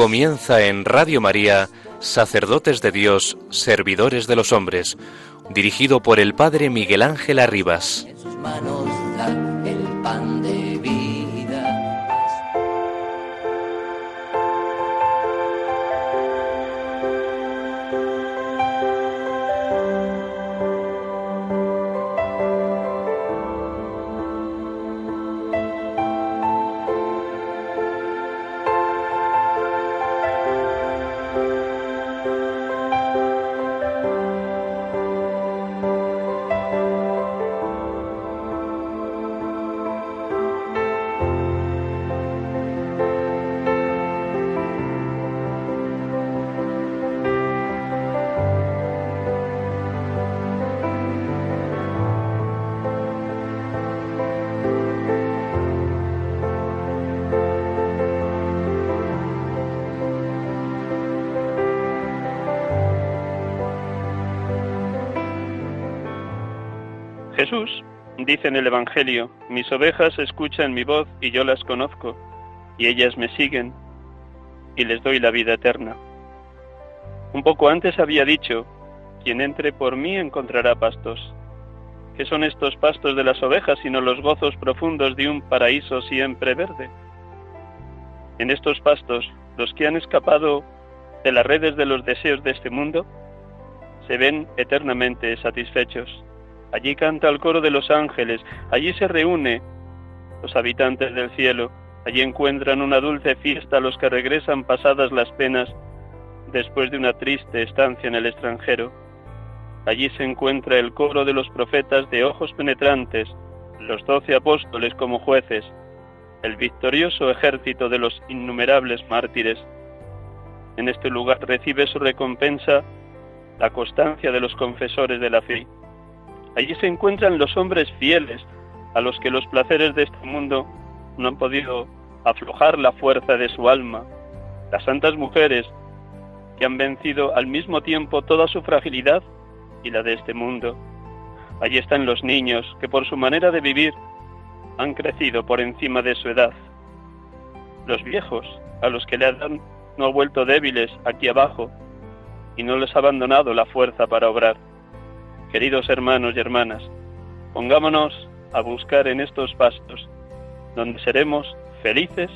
Comienza en Radio María, Sacerdotes de Dios, Servidores de los Hombres, dirigido por el Padre Miguel Ángel Arribas. En sus manos da el pan Jesús dice en el Evangelio, mis ovejas escuchan mi voz y yo las conozco, y ellas me siguen, y les doy la vida eterna. Un poco antes había dicho, quien entre por mí encontrará pastos. ¿Qué son estos pastos de las ovejas sino los gozos profundos de un paraíso siempre verde? En estos pastos, los que han escapado de las redes de los deseos de este mundo, se ven eternamente satisfechos. Allí canta el coro de los ángeles, allí se reúne los habitantes del cielo, allí encuentran una dulce fiesta los que regresan pasadas las penas después de una triste estancia en el extranjero. Allí se encuentra el coro de los profetas de ojos penetrantes, los doce apóstoles como jueces, el victorioso ejército de los innumerables mártires. En este lugar recibe su recompensa la constancia de los confesores de la fe. Allí se encuentran los hombres fieles, a los que los placeres de este mundo no han podido aflojar la fuerza de su alma, las santas mujeres que han vencido al mismo tiempo toda su fragilidad y la de este mundo. Allí están los niños que por su manera de vivir han crecido por encima de su edad. Los viejos, a los que le han no vuelto débiles aquí abajo y no les ha abandonado la fuerza para obrar. Queridos hermanos y hermanas, pongámonos a buscar en estos pastos, donde seremos felices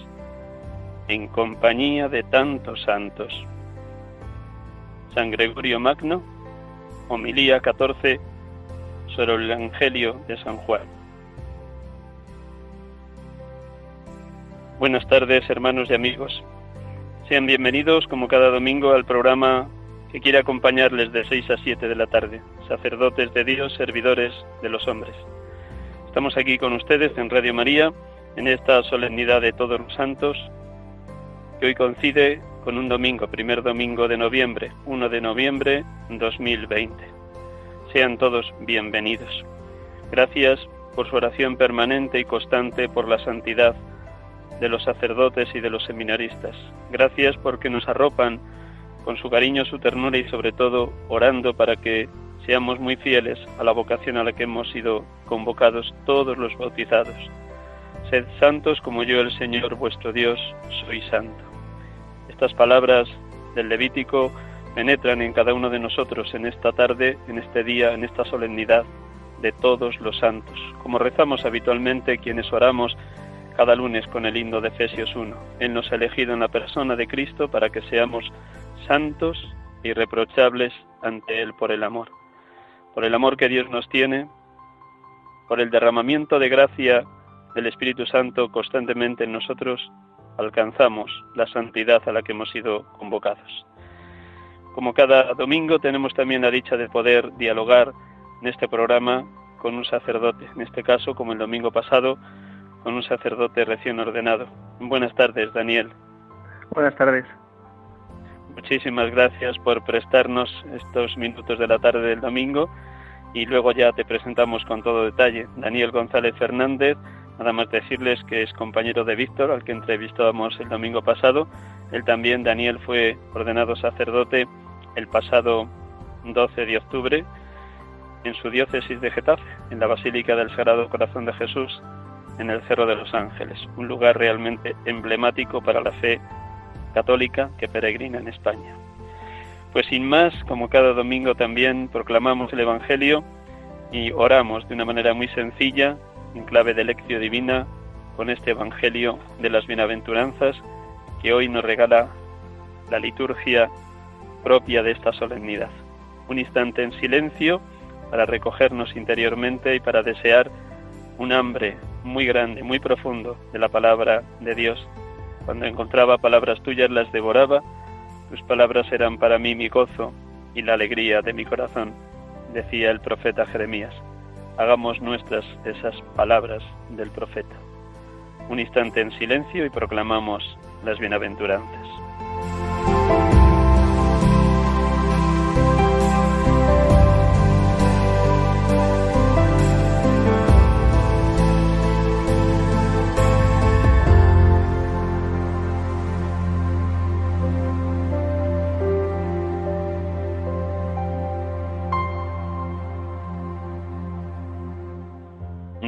en compañía de tantos santos. San Gregorio Magno, homilía 14 sobre el Evangelio de San Juan. Buenas tardes, hermanos y amigos. Sean bienvenidos, como cada domingo, al programa que quiere acompañarles de 6 a 7 de la tarde, sacerdotes de Dios, servidores de los hombres. Estamos aquí con ustedes en Radio María, en esta solemnidad de todos los santos, que hoy coincide con un domingo, primer domingo de noviembre, 1 de noviembre 2020. Sean todos bienvenidos. Gracias por su oración permanente y constante por la santidad de los sacerdotes y de los seminaristas. Gracias porque nos arropan con su cariño, su ternura y sobre todo orando para que seamos muy fieles a la vocación a la que hemos sido convocados todos los bautizados. Sed santos como yo el Señor vuestro Dios soy santo. Estas palabras del Levítico penetran en cada uno de nosotros en esta tarde, en este día, en esta solemnidad de todos los santos, como rezamos habitualmente quienes oramos cada lunes con el himno de Efesios 1. Él nos ha elegido en la persona de Cristo para que seamos santos e irreprochables ante Él por el amor. Por el amor que Dios nos tiene, por el derramamiento de gracia del Espíritu Santo constantemente en nosotros, alcanzamos la santidad a la que hemos sido convocados. Como cada domingo tenemos también la dicha de poder dialogar en este programa con un sacerdote, en este caso, como el domingo pasado, con un sacerdote recién ordenado. Buenas tardes, Daniel. Buenas tardes. Muchísimas gracias por prestarnos estos minutos de la tarde del domingo y luego ya te presentamos con todo detalle. Daniel González Fernández, nada más decirles que es compañero de Víctor, al que entrevistábamos el domingo pasado. Él también, Daniel, fue ordenado sacerdote el pasado 12 de octubre en su diócesis de Getafe, en la Basílica del Sagrado Corazón de Jesús, en el Cerro de los Ángeles, un lugar realmente emblemático para la fe católica que peregrina en España. Pues sin más, como cada domingo también proclamamos el Evangelio y oramos de una manera muy sencilla, en clave de lección divina, con este Evangelio de las bienaventuranzas que hoy nos regala la liturgia propia de esta solemnidad. Un instante en silencio para recogernos interiormente y para desear un hambre muy grande, muy profundo de la palabra de Dios. Cuando encontraba palabras tuyas las devoraba, tus palabras eran para mí mi gozo y la alegría de mi corazón, decía el profeta Jeremías. Hagamos nuestras esas palabras del profeta. Un instante en silencio y proclamamos las bienaventuranzas.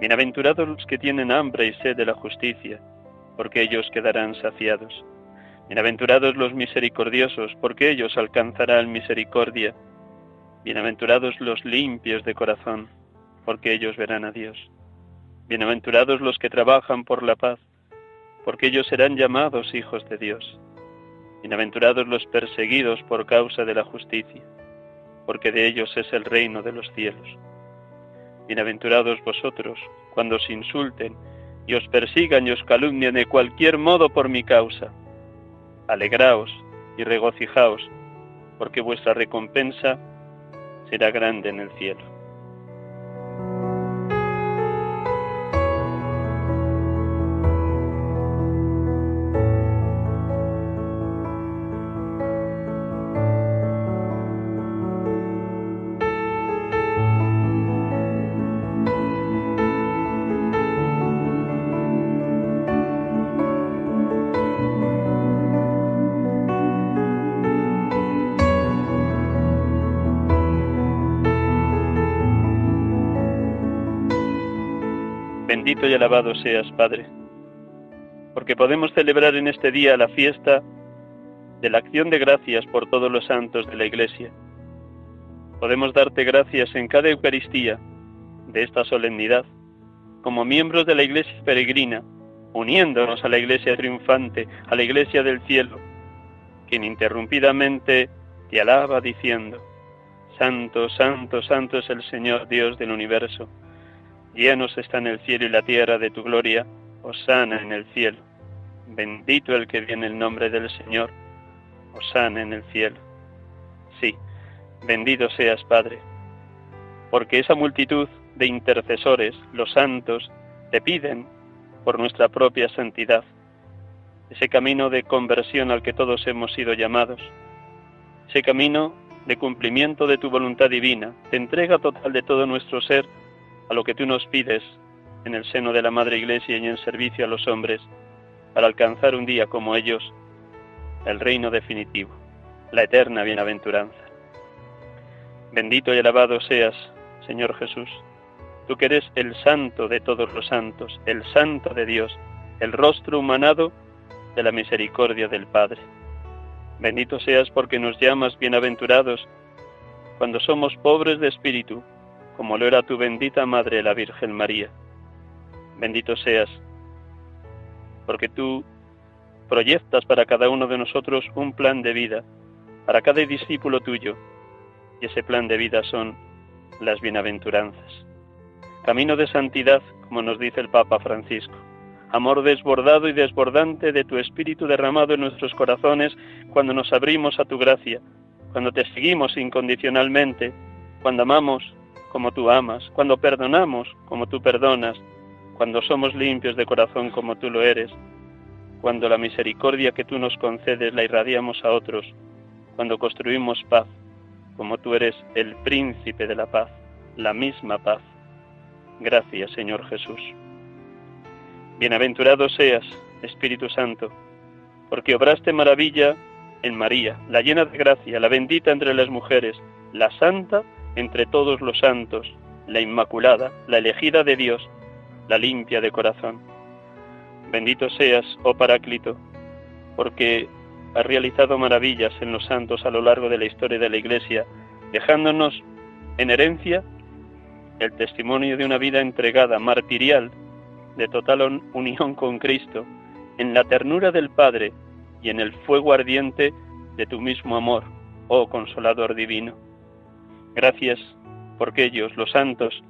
Bienaventurados los que tienen hambre y sed de la justicia, porque ellos quedarán saciados. Bienaventurados los misericordiosos, porque ellos alcanzarán misericordia. Bienaventurados los limpios de corazón, porque ellos verán a Dios. Bienaventurados los que trabajan por la paz, porque ellos serán llamados hijos de Dios. Bienaventurados los perseguidos por causa de la justicia, porque de ellos es el reino de los cielos. Bienaventurados vosotros cuando os insulten y os persigan y os calumnien de cualquier modo por mi causa. Alegraos y regocijaos, porque vuestra recompensa será grande en el cielo. Alabado seas, Padre, porque podemos celebrar en este día la fiesta de la acción de gracias por todos los santos de la Iglesia. Podemos darte gracias en cada Eucaristía de esta solemnidad, como miembros de la Iglesia peregrina, uniéndonos a la Iglesia triunfante, a la Iglesia del cielo, que ininterrumpidamente te alaba diciendo, Santo, Santo, Santo es el Señor Dios del universo Llenos están el cielo y la tierra de tu gloria, Osana en el cielo. Bendito el que viene el nombre del Señor, Osana en el cielo. Sí, bendito seas, Padre, porque esa multitud de intercesores, los santos, te piden por nuestra propia santidad, ese camino de conversión al que todos hemos sido llamados, ese camino de cumplimiento de tu voluntad divina, de entrega total de todo nuestro ser, a lo que tú nos pides en el seno de la Madre Iglesia y en servicio a los hombres, para alcanzar un día como ellos el reino definitivo, la eterna bienaventuranza. Bendito y alabado seas, Señor Jesús, tú que eres el santo de todos los santos, el santo de Dios, el rostro humanado de la misericordia del Padre. Bendito seas porque nos llamas bienaventurados cuando somos pobres de espíritu, como lo era tu bendita Madre la Virgen María. Bendito seas, porque tú proyectas para cada uno de nosotros un plan de vida, para cada discípulo tuyo, y ese plan de vida son las bienaventuranzas. Camino de santidad, como nos dice el Papa Francisco. Amor desbordado y desbordante de tu Espíritu derramado en nuestros corazones cuando nos abrimos a tu gracia, cuando te seguimos incondicionalmente, cuando amamos como tú amas, cuando perdonamos como tú perdonas, cuando somos limpios de corazón como tú lo eres, cuando la misericordia que tú nos concedes la irradiamos a otros, cuando construimos paz, como tú eres el príncipe de la paz, la misma paz. Gracias, Señor Jesús. Bienaventurado seas, Espíritu Santo, porque obraste maravilla en María, la llena de gracia, la bendita entre las mujeres, la santa entre todos los santos, la inmaculada, la elegida de Dios, la limpia de corazón. Bendito seas, oh Paráclito, porque has realizado maravillas en los santos a lo largo de la historia de la Iglesia, dejándonos en herencia el testimonio de una vida entregada, martirial, de total unión con Cristo, en la ternura del Padre y en el fuego ardiente de tu mismo amor, oh Consolador Divino. Gracias porque ellos, los santos,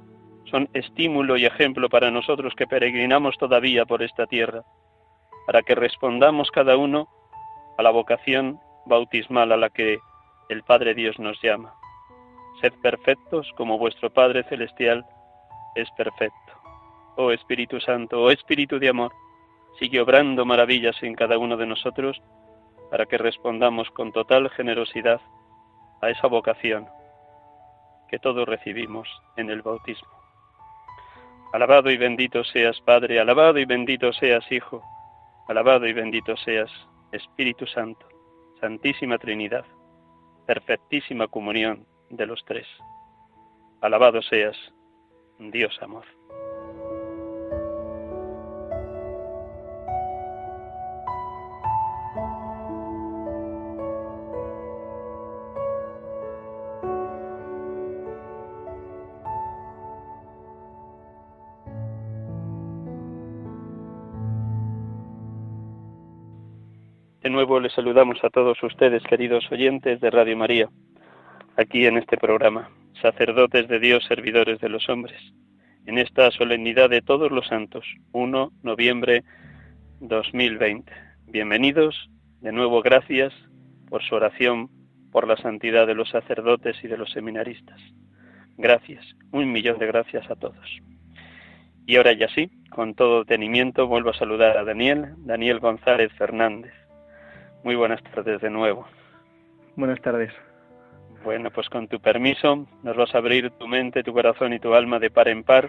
son estímulo y ejemplo para nosotros que peregrinamos todavía por esta tierra, para que respondamos cada uno a la vocación bautismal a la que el Padre Dios nos llama. Sed perfectos como vuestro Padre Celestial es perfecto. Oh Espíritu Santo, oh Espíritu de amor, sigue obrando maravillas en cada uno de nosotros para que respondamos con total generosidad a esa vocación que todos recibimos en el bautismo. Alabado y bendito seas Padre, alabado y bendito seas Hijo, alabado y bendito seas Espíritu Santo, Santísima Trinidad, perfectísima comunión de los tres. Alabado seas, Dios amor. Les saludamos a todos ustedes, queridos oyentes de Radio María, aquí en este programa, sacerdotes de Dios, servidores de los hombres, en esta solemnidad de todos los santos, 1 noviembre 2020. Bienvenidos, de nuevo gracias por su oración, por la santidad de los sacerdotes y de los seminaristas. Gracias, un millón de gracias a todos. Y ahora ya sí, con todo tenimiento vuelvo a saludar a Daniel, Daniel González Fernández muy buenas tardes de nuevo. Buenas tardes. Bueno, pues con tu permiso nos vas a abrir tu mente, tu corazón y tu alma de par en par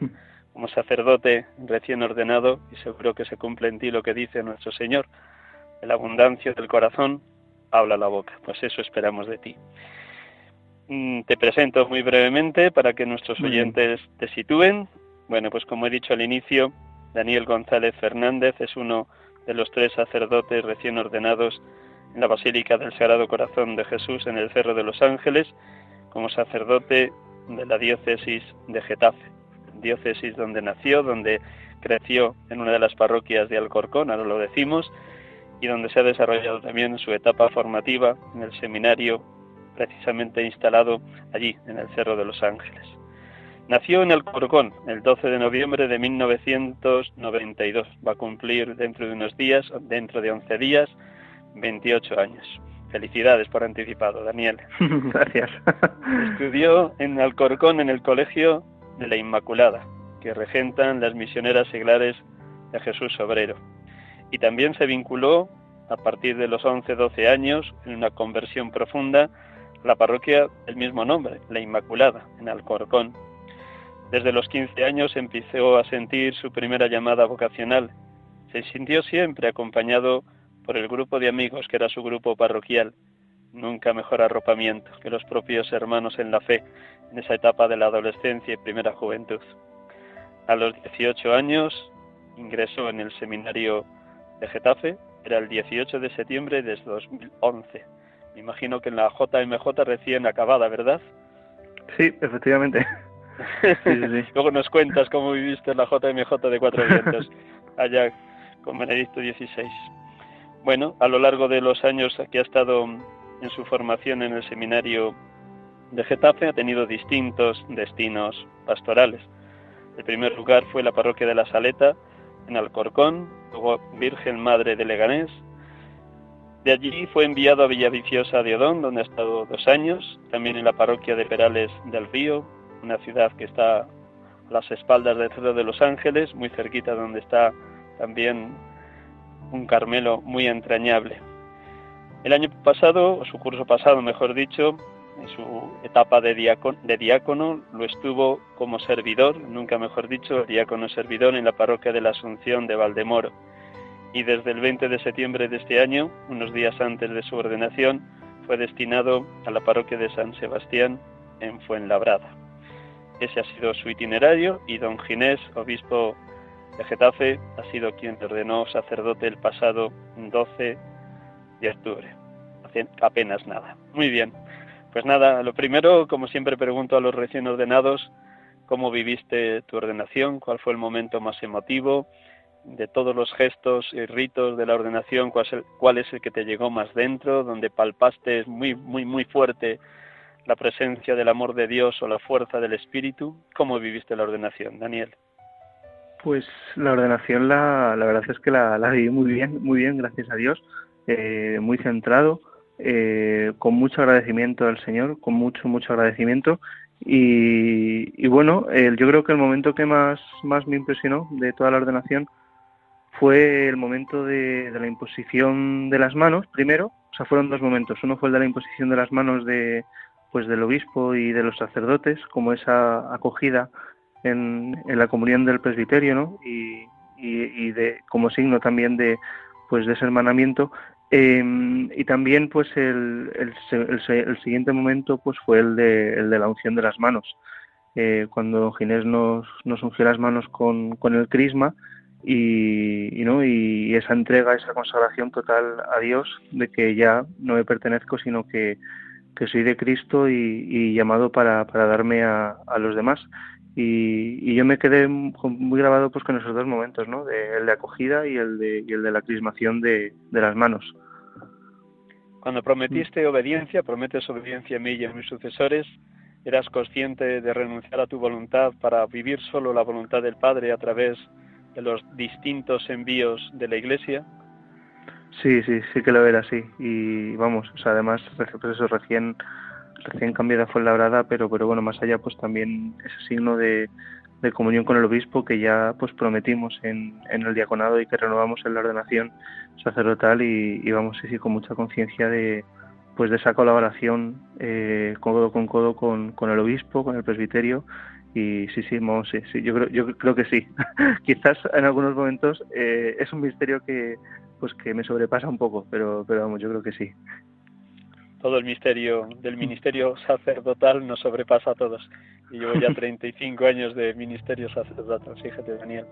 como sacerdote recién ordenado y seguro que se cumple en ti lo que dice nuestro Señor. De la abundancia del corazón habla la boca. Pues eso esperamos de ti. Mm, te presento muy brevemente para que nuestros oyentes te sitúen. Bueno, pues como he dicho al inicio, Daniel González Fernández es uno de los tres sacerdotes recién ordenados en la Basílica del Sagrado Corazón de Jesús en el Cerro de los Ángeles como sacerdote de la diócesis de Getafe, diócesis donde nació, donde creció en una de las parroquias de Alcorcón, ahora lo decimos, y donde se ha desarrollado también su etapa formativa en el seminario precisamente instalado allí, en el Cerro de los Ángeles. Nació en Alcorcón el 12 de noviembre de 1992. Va a cumplir dentro de unos días, dentro de 11 días, 28 años. Felicidades por anticipado, Daniel. Gracias. Estudió en Alcorcón en el Colegio de la Inmaculada, que regentan las misioneras seglares de Jesús Obrero. Y también se vinculó, a partir de los 11-12 años, en una conversión profunda, a la parroquia del mismo nombre, la Inmaculada, en Alcorcón. Desde los 15 años empezó a sentir su primera llamada vocacional. Se sintió siempre acompañado por el grupo de amigos que era su grupo parroquial. Nunca mejor arropamiento que los propios hermanos en la fe en esa etapa de la adolescencia y primera juventud. A los 18 años ingresó en el seminario de Getafe, era el 18 de septiembre de 2011. Me imagino que en la JMJ recién acabada, ¿verdad? Sí, efectivamente. Luego nos cuentas cómo viviste la JMJ de Cuatro Vientos, allá con Benedicto XVI. Bueno, a lo largo de los años que ha estado en su formación en el seminario de Getafe, ha tenido distintos destinos pastorales. El primer lugar fue la parroquia de la Saleta, en Alcorcón, luego Virgen Madre de Leganés. De allí fue enviado a Villaviciosa de Odón, donde ha estado dos años, también en la parroquia de Perales del Río, una ciudad que está a las espaldas del Cerro de los Ángeles, muy cerquita donde está también un Carmelo muy entrañable. El año pasado, o su curso pasado, mejor dicho, en su etapa de diácono, de diácono, lo estuvo como servidor, nunca mejor dicho, diácono servidor en la parroquia de la Asunción de Valdemoro. Y desde el 20 de septiembre de este año, unos días antes de su ordenación, fue destinado a la parroquia de San Sebastián en Fuenlabrada. Ese ha sido su itinerario y don Ginés, obispo de Getafe, ha sido quien le ordenó sacerdote el pasado 12 de octubre. Apenas nada. Muy bien. Pues nada, lo primero, como siempre pregunto a los recién ordenados, ¿cómo viviste tu ordenación? ¿Cuál fue el momento más emotivo? De todos los gestos y ritos de la ordenación, ¿cuál es el, cuál es el que te llegó más dentro? Donde palpaste muy, muy, muy fuerte la presencia del amor de Dios o la fuerza del Espíritu. ¿Cómo viviste la ordenación, Daniel? Pues la ordenación, la, la verdad es que la, la viví muy bien, muy bien, gracias a Dios, eh, muy centrado, eh, con mucho agradecimiento al Señor, con mucho, mucho agradecimiento. Y, bueno, yo creo que el momento que más, más me impresionó de toda la ordenación fue el momento de, de la imposición de las manos, primero, o sea, fueron dos momentos. Uno fue el de la imposición de las manos de, pues del obispo y de los sacerdotes, como esa acogida en, la comunión del presbiterio, ¿no? Y, de, como signo también de, pues de ese hermanamiento. Em, y también, pues el, el, siguiente momento, pues fue el de, el de la unción de las manos. Eh, cuando Ginés nos, nos ungió las manos con, con el crisma y, y, ¿no? y esa entrega, esa consagración total a Dios de que ya no me pertenezco, sino que que soy de Cristo y, llamado para, para darme a, a, los demás. Y, yo me quedé muy grabado pues con esos dos momentos, ¿no? De, el de acogida y el de, y el de la crismación de, de las manos. Cuando prometiste obediencia, prometes obediencia a mí y a mis sucesores, ¿eras consciente de renunciar a tu voluntad para vivir solo la voluntad del Padre a través de los distintos envíos de la Iglesia? Sí, sí, sí que lo era así. Y vamos, o sea, además, pues eso, recién, recién cambiada fue labrada, pero, pero bueno, más allá, pues también ese signo de, de comunión con el obispo que ya pues prometimos en, en el diaconado y que renovamos en la ordenación sacerdotal y, y vamos sí, sí, con mucha conciencia de pues de esa colaboración eh, codo con codo con, con el obispo, con el presbiterio y sí, sí, vamos, sí, sí, yo creo, yo creo que sí. Quizás en algunos momentos eh, es un misterio que, pues que me sobrepasa un poco, pero, pero vamos, yo creo que sí. Todo el misterio del ministerio sacerdotal nos sobrepasa a todos. Y llevo ya 35 años de ministerio sacerdotal, fíjate, Daniel.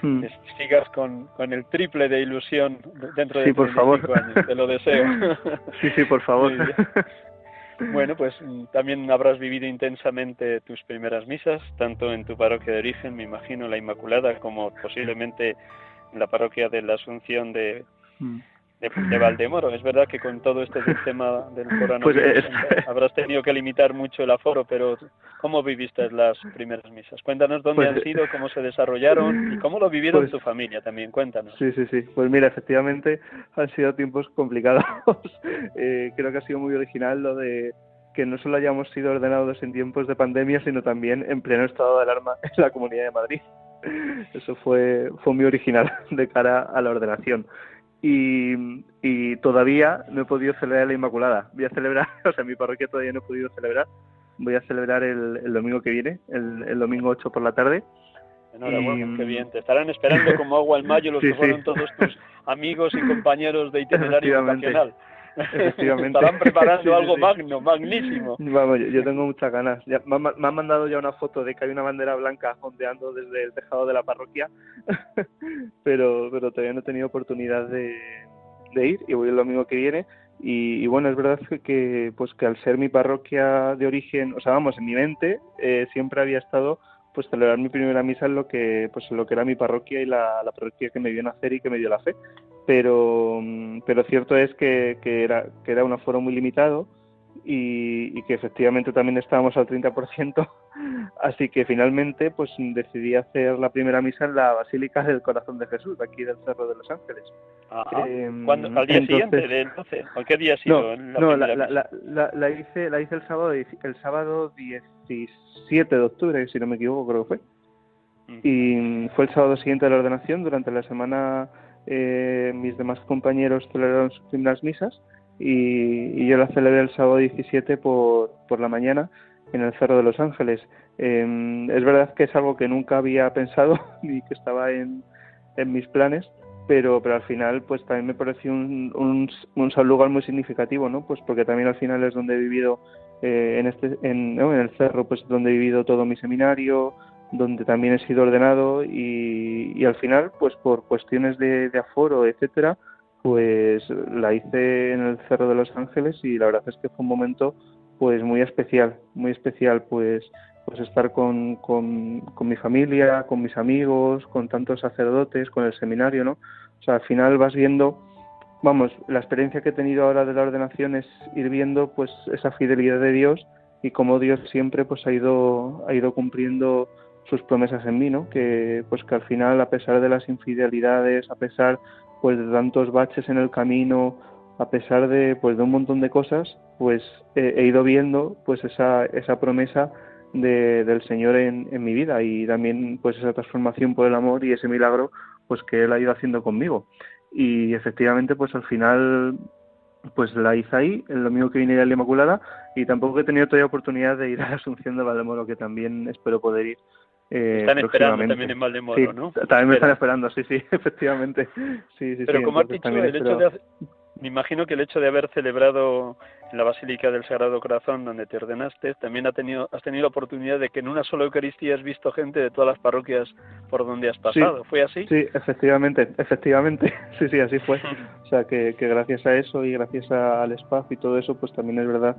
Hmm. Sigas con, con el triple de ilusión dentro de sí, por favor. años, te lo deseo. Sí, sí, por favor. Bueno, pues mm, también habrás vivido intensamente tus primeras misas, tanto en tu parroquia de origen, me imagino, la Inmaculada, como posiblemente en la parroquia de la Asunción de, de, Valdemoro. Es verdad que con todo este sistema del coronavirus pues habrás tenido que limitar mucho el aforo, pero ¿cómo viviste las primeras misas? Cuéntanos dónde pues han sido, cómo se desarrollaron y cómo lo vivieron pues tu familia también. Cuéntanos. Sí, sí, sí. Pues mira, efectivamente han sido tiempos complicados. eh, creo que ha sido muy original lo de que no solo hayamos sido ordenados en tiempos de pandemia, sino también en pleno estado de alarma en la Comunidad de Madrid. Eso fue, fue muy original de cara a la ordenación. Y, y todavía no he podido celebrar la Inmaculada. Voy a celebrar, o sea, mi parroquia todavía no he podido celebrar. Voy a celebrar el, el domingo que viene, el, el, domingo 8 por la tarde. Enhorabuena, qué bien. Te estarán esperando como agua al mayo los que fueron todos tus amigos y compañeros de itinerario nacional. Efectivamente. Estarán preparando algo magno, magnísimo. Vamos, yo, tengo muchas ganas. Ya, me, han mandado ya una foto de que hay una bandera blanca ondeando desde el tejado de la parroquia, pero, pero todavía no he tenido oportunidad de, de ir y voy el domingo que viene. Y, bueno, es verdad que, pues que al ser mi parroquia de origen, o sea, vamos, en mi mente eh, siempre había estado pues celebrar mi primera misa en lo que pues en lo que era mi parroquia y la, parroquia que me vio nacer y que me dio la fe pero pero cierto es que, que era que era un aforo muy limitado y, que efectivamente también estábamos al 30%, así que finalmente pues decidí hacer la primera misa en la Basílica del Corazón de Jesús, aquí del Cerro de los Ángeles. Em, ¿Al día siguiente de entonces? ¿O qué día ha sido? No, la, la, la, la, hice, la hice el sábado, el sábado 17 de octubre, si no me equivoco, creo que fue. Y fue el sábado siguiente de la ordenación, durante la semana eh, mis demás compañeros celebraron sus primeras misas y, yo la celebré el sábado 17 por, por la mañana en el Cerro de los Ángeles. Em, es verdad que es algo que nunca había pensado ni que estaba en, en mis planes, pero, pero al final pues también me pareció un, un, un, lugar muy significativo, ¿no? Pues porque también al final es donde he vivido eh, en, este, en, en el Cerro, pues donde he vivido todo mi seminario, donde también he sido ordenado y, al final pues por cuestiones de, aforo, etcétera, pues la hice en el Cerro de los Ángeles y la verdad es que fue un momento pues muy especial, muy especial pues pues estar con, con, con, mi familia, con mis amigos, con tantos sacerdotes, con el seminario, ¿no? O sea, al final vas viendo, vamos, la experiencia que he tenido ahora de la ordenación es ir viendo pues esa fidelidad de Dios y cómo Dios siempre pues ha ido, ha ido cumpliendo sus promesas en mí, ¿no? Que pues que al final, a pesar de las infidelidades, a pesar pues de tantos baches en el camino, a pesar de pues de un montón de cosas, pues he ido viendo pues esa, esa promesa de, del Señor en, en, mi vida y también pues esa transformación por el amor y ese milagro pues que Él ha ido haciendo conmigo. Y efectivamente pues al final pues la hice ahí, el domingo que vine a la Inmaculada y tampoco he tenido todavía oportunidad de ir a la Asunción de Valdemoro, que también espero poder ir eh, están esperando también en Valdemoro, ¿no? También me están esperando, sí, sí, efectivamente. Sí, sí, Pero como has dicho, el hecho de me imagino que el hecho de haber celebrado en la Basílica del Sagrado Corazón, donde te ordenaste, también ha tenido, has tenido la oportunidad de que en una sola Eucaristía has visto gente de todas las parroquias por donde has pasado. ¿Fue así? Sí, efectivamente, efectivamente. Sí, sí, así fue. o sea, que, que gracias a eso y gracias al espacio y todo eso, pues también es verdad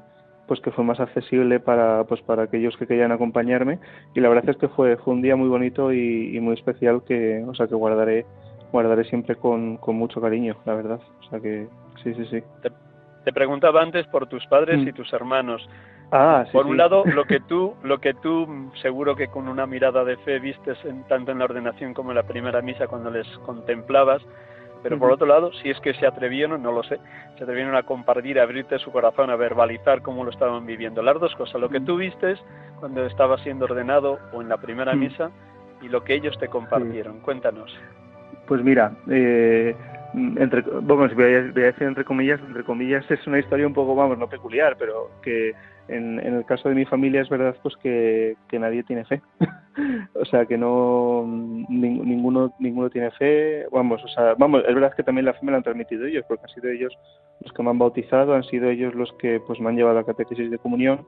pues que fue más accesible para pues para aquellos que querían acompañarme. Y la verdad es que fue fue un día muy bonito y, muy especial que o sea que guardaré guardaré siempre con, con, mucho cariño la verdad. O sea que sí sí sí. Te, preguntaba antes por tus padres mm. y tus hermanos. Ah, por un lado lo que tú lo que tú seguro que con una mirada de fe vistes en, tanto en la ordenación como en la primera misa cuando les contemplabas pero por otro lado, si es que se atrevieron, no lo sé, se atrevieron a compartir, a abrirte su corazón, a verbalizar cómo lo estaban viviendo. Las dos cosas, lo que tú viste cuando estaba siendo ordenado o en la primera misa y lo que ellos te compartieron. Cuéntanos. Pues mira, eh, entre, vamos, voy a, decir entre comillas, entre comillas es una historia un poco, vamos, no peculiar, pero que en, en el caso de mi familia es verdad pues que, nadie tiene fe. o sea, que no ninguno ninguno tiene fe, vamos, o sea, vamos, es verdad que también la fe me la han transmitido ellos, porque han sido ellos los que me han bautizado, han sido ellos los que pues me han llevado a la catequesis de comunión,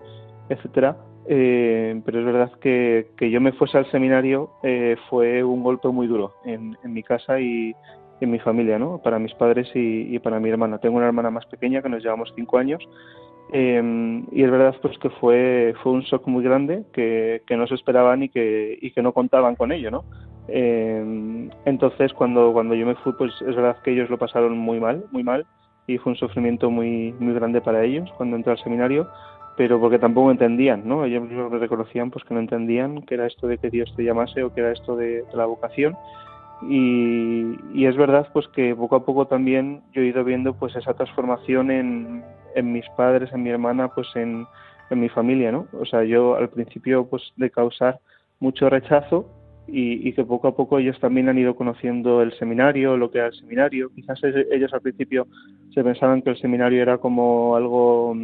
etcétera. Eh, pero es verdad que, que yo me fuese al seminario eh, fue un golpe muy duro en, en mi casa y, en mi familia, ¿no? Para mis padres y, para mi hermana. Tengo una hermana más pequeña que nos llevamos cinco años em, y es verdad pues que fue fue un shock muy grande que, que no se esperaban y que y que no contaban con ello, ¿no? Em, entonces cuando cuando yo me fui pues es verdad que ellos lo pasaron muy mal, muy mal y fue un sufrimiento muy muy grande para ellos cuando entré al seminario pero porque tampoco entendían, ¿no? Ellos reconocían pues que no entendían que era esto de que Dios te llamase o que era esto de la vocación y, es verdad pues que poco a poco también yo he ido viendo pues esa transformación en, en mis padres, en mi hermana, pues en, en, mi familia, ¿no? O sea, yo al principio pues de causar mucho rechazo y, y, que poco a poco ellos también han ido conociendo el seminario, lo que era el seminario. Quizás ellos al principio se pensaban que el seminario era como algo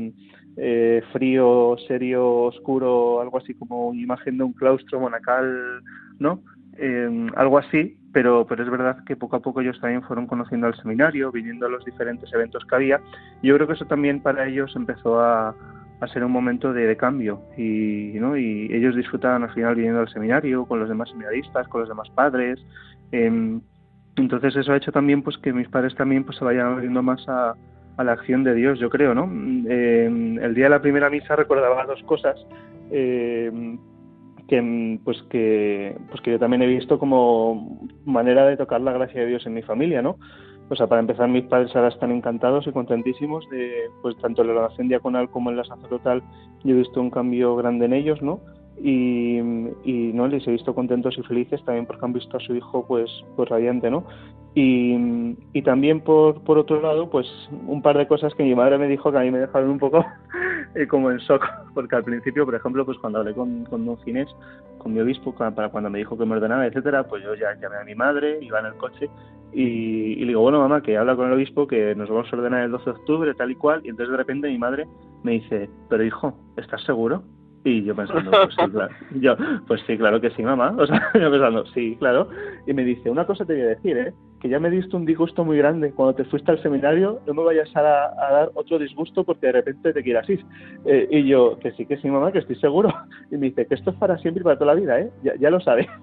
eh, frío, serio, oscuro, algo así como una imagen de un claustro monacal, ¿no? Eh, algo así, pero, pero es verdad que poco a poco ellos también fueron conociendo al seminario, viniendo a los diferentes eventos que había. Yo creo que eso también para ellos empezó a, a ser un momento de, cambio y, ¿no? y ellos disfrutaban al final viniendo al seminario con los demás seminaristas, con los demás padres. Eh, entonces eso ha hecho también pues que mis padres también pues se vayan abriendo más a, a la acción de Dios, yo creo, ¿no? Eh, el día de la primera misa recordaba dos cosas eh, que, pues que, pues que yo también he visto como manera de tocar la gracia de Dios en mi familia, ¿no? O sea, para empezar, mis padres ahora están encantados y contentísimos de, pues tanto en la oración diaconal como en la sacerdotal, yo he visto un cambio grande en ellos, ¿no? Y, y, no les he visto contentos y felices también porque han visto a su hijo pues pues radiante no y, y también por, por otro lado pues un par de cosas que mi madre me dijo que a mí me dejaron un poco eh, como en shock porque al principio por ejemplo pues cuando hablé con, con don Ginés con mi obispo para cuando me dijo que me ordenaba etcétera pues yo ya llamé a mi madre iba en el coche y, y, le digo bueno mamá que habla con el obispo que nos vamos a ordenar el 12 de octubre tal y cual y entonces de repente mi madre me dice pero hijo ¿estás seguro? Y yo pensando, pues sí, claro. Yo, pues sí, claro que sí, mamá. O sea, yo pensando, sí, claro. Y me dice, una cosa te voy a decir, ¿eh? Que ya me diste un disgusto muy grande. Cuando te fuiste al seminario, no me vayas a, dar otro disgusto porque de repente te quieras ir. Eh, y yo, que sí, que sí, mamá, que estoy seguro. Y me dice, que esto es para siempre y para toda la vida, ¿eh? Ya, ya lo sabes.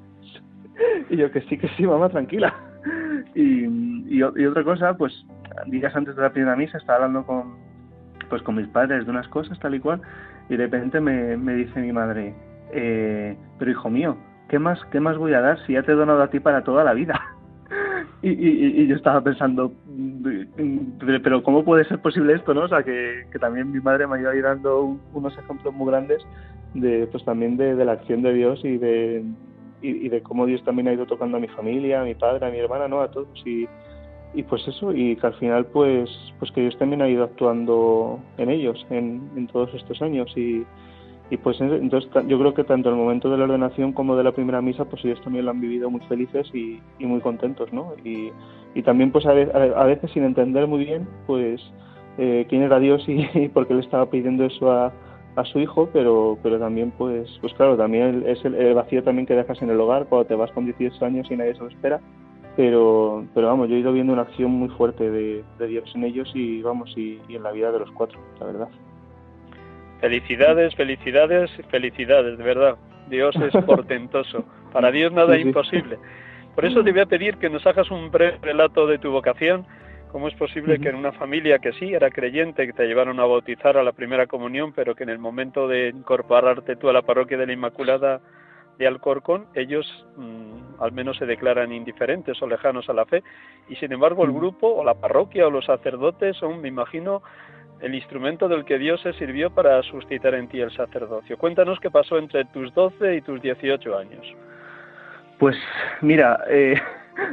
Y yo, que sí, que sí, mamá, tranquila. Y, y, y otra cosa, pues días antes de la primera misa estaba hablando con, pues con mis padres de unas cosas, tal y cual y de repente me, me dice mi madre, eh, pero hijo mío, ¿qué más, ¿qué más voy a dar si ya te he donado a ti para toda la vida? y, y, y, yo estaba pensando, pero ¿cómo puede ser posible esto? no O sea, que, también mi madre me ha ido dando unos ejemplos muy grandes de pues también de, de la acción de Dios y de, y, y, de cómo Dios también ha ido tocando a mi familia, a mi padre, a mi hermana, ¿no? A todos. Y, y pues eso, y que al final pues, pues que Dios también ha ido actuando en ellos en, en todos estos años y, y pues entonces yo creo que tanto el momento de la ordenación como de la primera misa pues ellos también lo han vivido muy felices y, muy contentos, ¿no? Y, y también pues a, a, veces sin entender muy bien pues eh, quién era Dios y, y por qué le estaba pidiendo eso a, a su hijo, pero, pero también, pues, pues claro, también es el, el, vacío también que dejas en el hogar cuando te vas con 18 años y nadie se lo espera. Pero, pero vamos, yo he ido viendo una acción muy fuerte de, de Dios en ellos y vamos, y, y, en la vida de los cuatro, la verdad. Felicidades, felicidades, felicidades, de verdad. Dios es portentoso. Para Dios nada es imposible. Por eso te voy a pedir que nos hagas un breve relato de tu vocación ¿Cómo es posible que en una familia que sí era creyente, que te llevaron a bautizar a la primera comunión, pero que en el momento de incorporarte tú a la parroquia de la Inmaculada de Alcorcón, ellos mmm, al menos se declaran indiferentes o lejanos a la fe, y sin embargo el grupo o la parroquia o los sacerdotes son, me imagino, el instrumento del que Dios se sirvió para suscitar en ti el sacerdocio. Cuéntanos qué pasó entre tus 12 y tus 18 años. Pues mira, eh,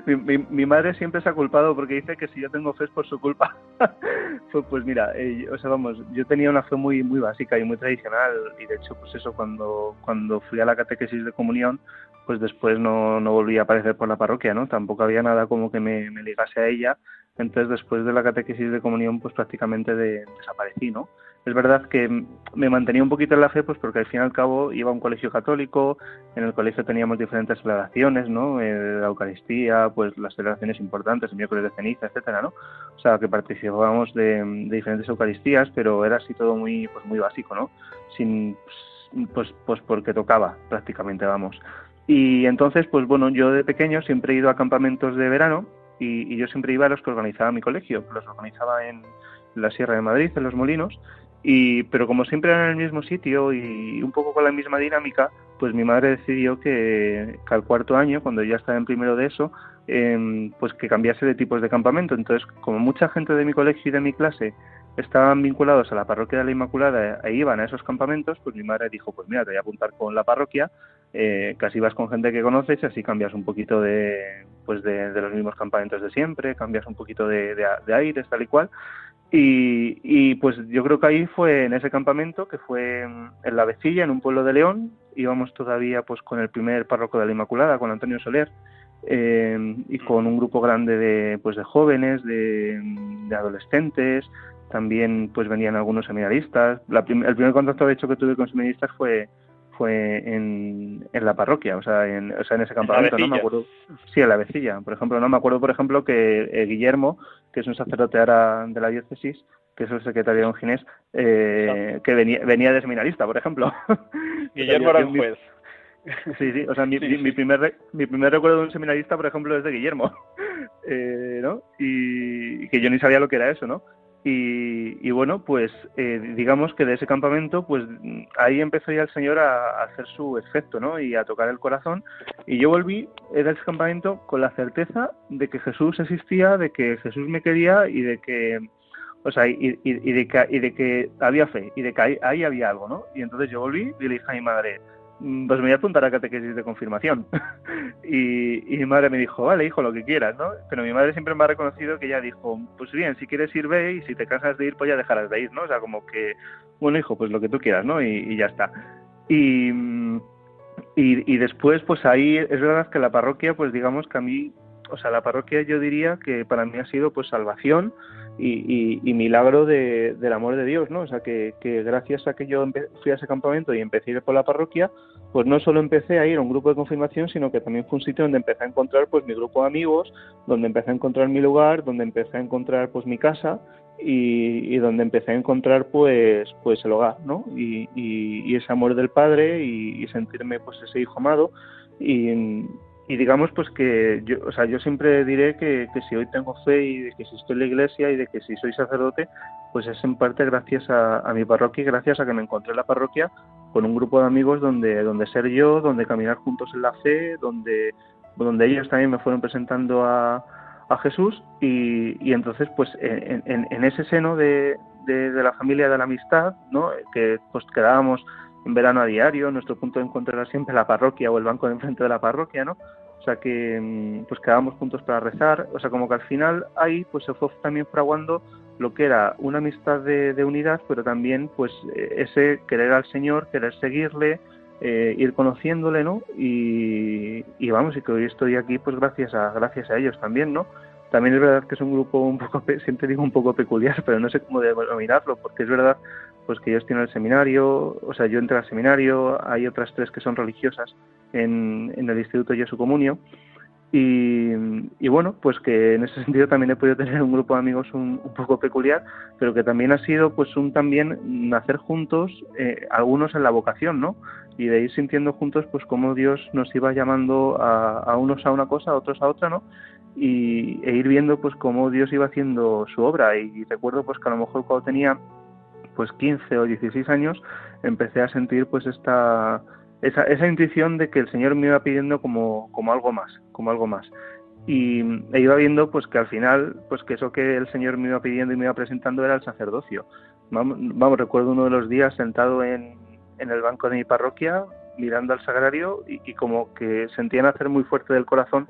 mi, mi, madre siempre se ha culpado porque dice que si yo tengo fe es por su culpa. pues, pues, mira, eh, o sea, vamos, yo tenía una fe muy muy básica y muy tradicional y de hecho, pues eso, cuando, cuando fui a la catequesis de comunión, pues después no, no volví a aparecer por la parroquia, ¿no? Tampoco había nada como que me, me ligase a ella. Entonces, después de la catequesis de comunión, pues prácticamente de, desaparecí, ¿no? Es verdad que me mantenía un poquito en la fe, pues porque al fin y al cabo iba a un colegio católico, en el colegio teníamos diferentes celebraciones, ¿no? Eh, la Eucaristía, pues las celebraciones importantes, el miércoles de ceniza, etcétera, ¿no? O sea, que participábamos de, de diferentes Eucaristías, pero era así todo muy, pues muy básico, ¿no? Sin, pues, pues porque tocaba, prácticamente, vamos. Y entonces, pues bueno, yo de pequeño siempre he ido a campamentos de verano y, y yo siempre iba a los que organizaba mi colegio, los organizaba en la Sierra de Madrid, en Los Molinos, y, pero como siempre era en el mismo sitio y un poco con la misma dinámica, pues mi madre decidió que, que al cuarto año, cuando ya estaba en primero de eso, eh, pues que cambiase de tipos de campamento. Entonces, como mucha gente de mi colegio y de mi clase estaban vinculados a la parroquia de la Inmaculada e iban a esos campamentos, pues mi madre dijo, pues mira, te voy a apuntar con la parroquia, eh, casi vas con gente que conoces así cambias un poquito de, pues de, de los mismos campamentos de siempre, cambias un poquito de, de, de aires, tal y cual. Y, y, pues yo creo que ahí fue en ese campamento, que fue en La Vecilla, en un pueblo de León, íbamos todavía pues con el primer párroco de la Inmaculada, con Antonio Soler, eh, y con un grupo grande de, pues de jóvenes, de, de adolescentes, también pues venían algunos seminaristas. La prim el primer contacto de hecho que tuve con seminaristas fue fue en, en la parroquia, o sea, en, o sea, en ese campamento, no me acuerdo. Sí, en la vecilla, por ejemplo, no me acuerdo, por ejemplo, que eh, Guillermo, que es un sacerdote ahora de la diócesis, que es el secretario de Don Ginés, eh, que venía, venía de seminarista, por ejemplo. Guillermo Aranjuez. Sí, sí, o sea, mi, sí, mi, mi, primer, mi primer recuerdo de un seminarista, por ejemplo, es de Guillermo, eh, ¿no? Y, y, que yo ni sabía lo que era eso, ¿no? Y, bueno, pues eh, digamos que de ese campamento, pues ahí empezó ya el Señor a, hacer su efecto, ¿no? Y a tocar el corazón. Y yo volví de ese campamento con la certeza de que Jesús existía, de que Jesús me quería y de que, o sea, y, de, que, y de que había fe y de que ahí, ahí había algo, ¿no? Y entonces yo volví y le dije a mi madre, pues me voy a apuntar a catequesis de confirmación. y, y, mi madre me dijo, vale, hijo, lo que quieras, ¿no? Pero mi madre siempre me ha reconocido que ella dijo, pues bien, si quieres ir, ve, y si te cansas de ir, pues ya dejarás de ir, ¿no? O sea, como que, bueno, hijo, pues lo que tú quieras, ¿no? Y, ya está. Y, y, y después, pues ahí es verdad que la parroquia, pues digamos que a mí, o sea, la parroquia yo diría que para mí ha sido pues salvación, y, milagro del amor de Dios, ¿no? O sea, que, gracias a que yo fui a ese campamento y empecé a ir por la parroquia, pues no solo empecé a ir a un grupo de confirmación, sino que también fue un sitio donde empecé a encontrar pues mi grupo de amigos, donde empecé a encontrar mi lugar, donde empecé a encontrar pues mi casa y, donde empecé a encontrar pues pues el hogar, ¿no? Y, y ese amor del Padre y, sentirme pues ese hijo amado y, y digamos pues que yo, o sea, yo siempre diré que, que, si hoy tengo fe y de que si estoy en la iglesia y de que si soy sacerdote, pues es en parte gracias a, mi parroquia y gracias a que me encontré en la parroquia con un grupo de amigos donde, donde ser yo, donde caminar juntos en la fe, donde, donde ellos también me fueron presentando a, a Jesús y, y, entonces pues en, en, en ese seno de, de, de, la familia de la amistad, ¿no? que pues quedábamos en verano a diario, nuestro punto de encuentro era siempre la parroquia o el banco de enfrente de la parroquia, ¿no? O sea que mm, pues quedábamos juntos para rezar, o sea como que al final ahí pues se fue también fraguando lo que era una amistad de, unidad, pero también pues e, ese querer al Señor, querer seguirle, eh, ir conociéndole, ¿no? Y, y, vamos, y que hoy estoy aquí pues gracias a, gracias a ellos también, ¿no? También es verdad que es un grupo un poco, siempre digo un poco peculiar, pero no sé cómo denominarlo, porque es verdad pues que ellos tienen el seminario, o sea, yo entré al seminario, hay otras tres que son religiosas en, en el Instituto Jesu Comunio, y, y, bueno, pues que en ese sentido también he podido tener un grupo de amigos un, poco peculiar, pero que también ha sido pues un también nacer juntos, eh, algunos en la vocación, ¿no? Y de ir sintiendo juntos pues cómo Dios nos iba llamando a, a unos a una cosa, a otros a otra, ¿no? Y, e ir viendo pues cómo Dios iba haciendo su obra. Y recuerdo pues que a lo mejor cuando tenía pues 15 o 16 años empecé a sentir pues esta esa, intuición de que el Señor me iba pidiendo como, como algo más, como algo más. Y e iba viendo pues que al final, pues que eso que el Señor me iba pidiendo y me iba presentando era el sacerdocio. Vamos, recuerdo uno de los días sentado en, en el banco de mi parroquia, mirando al sagrario y, y como que sentía nacer muy fuerte del corazón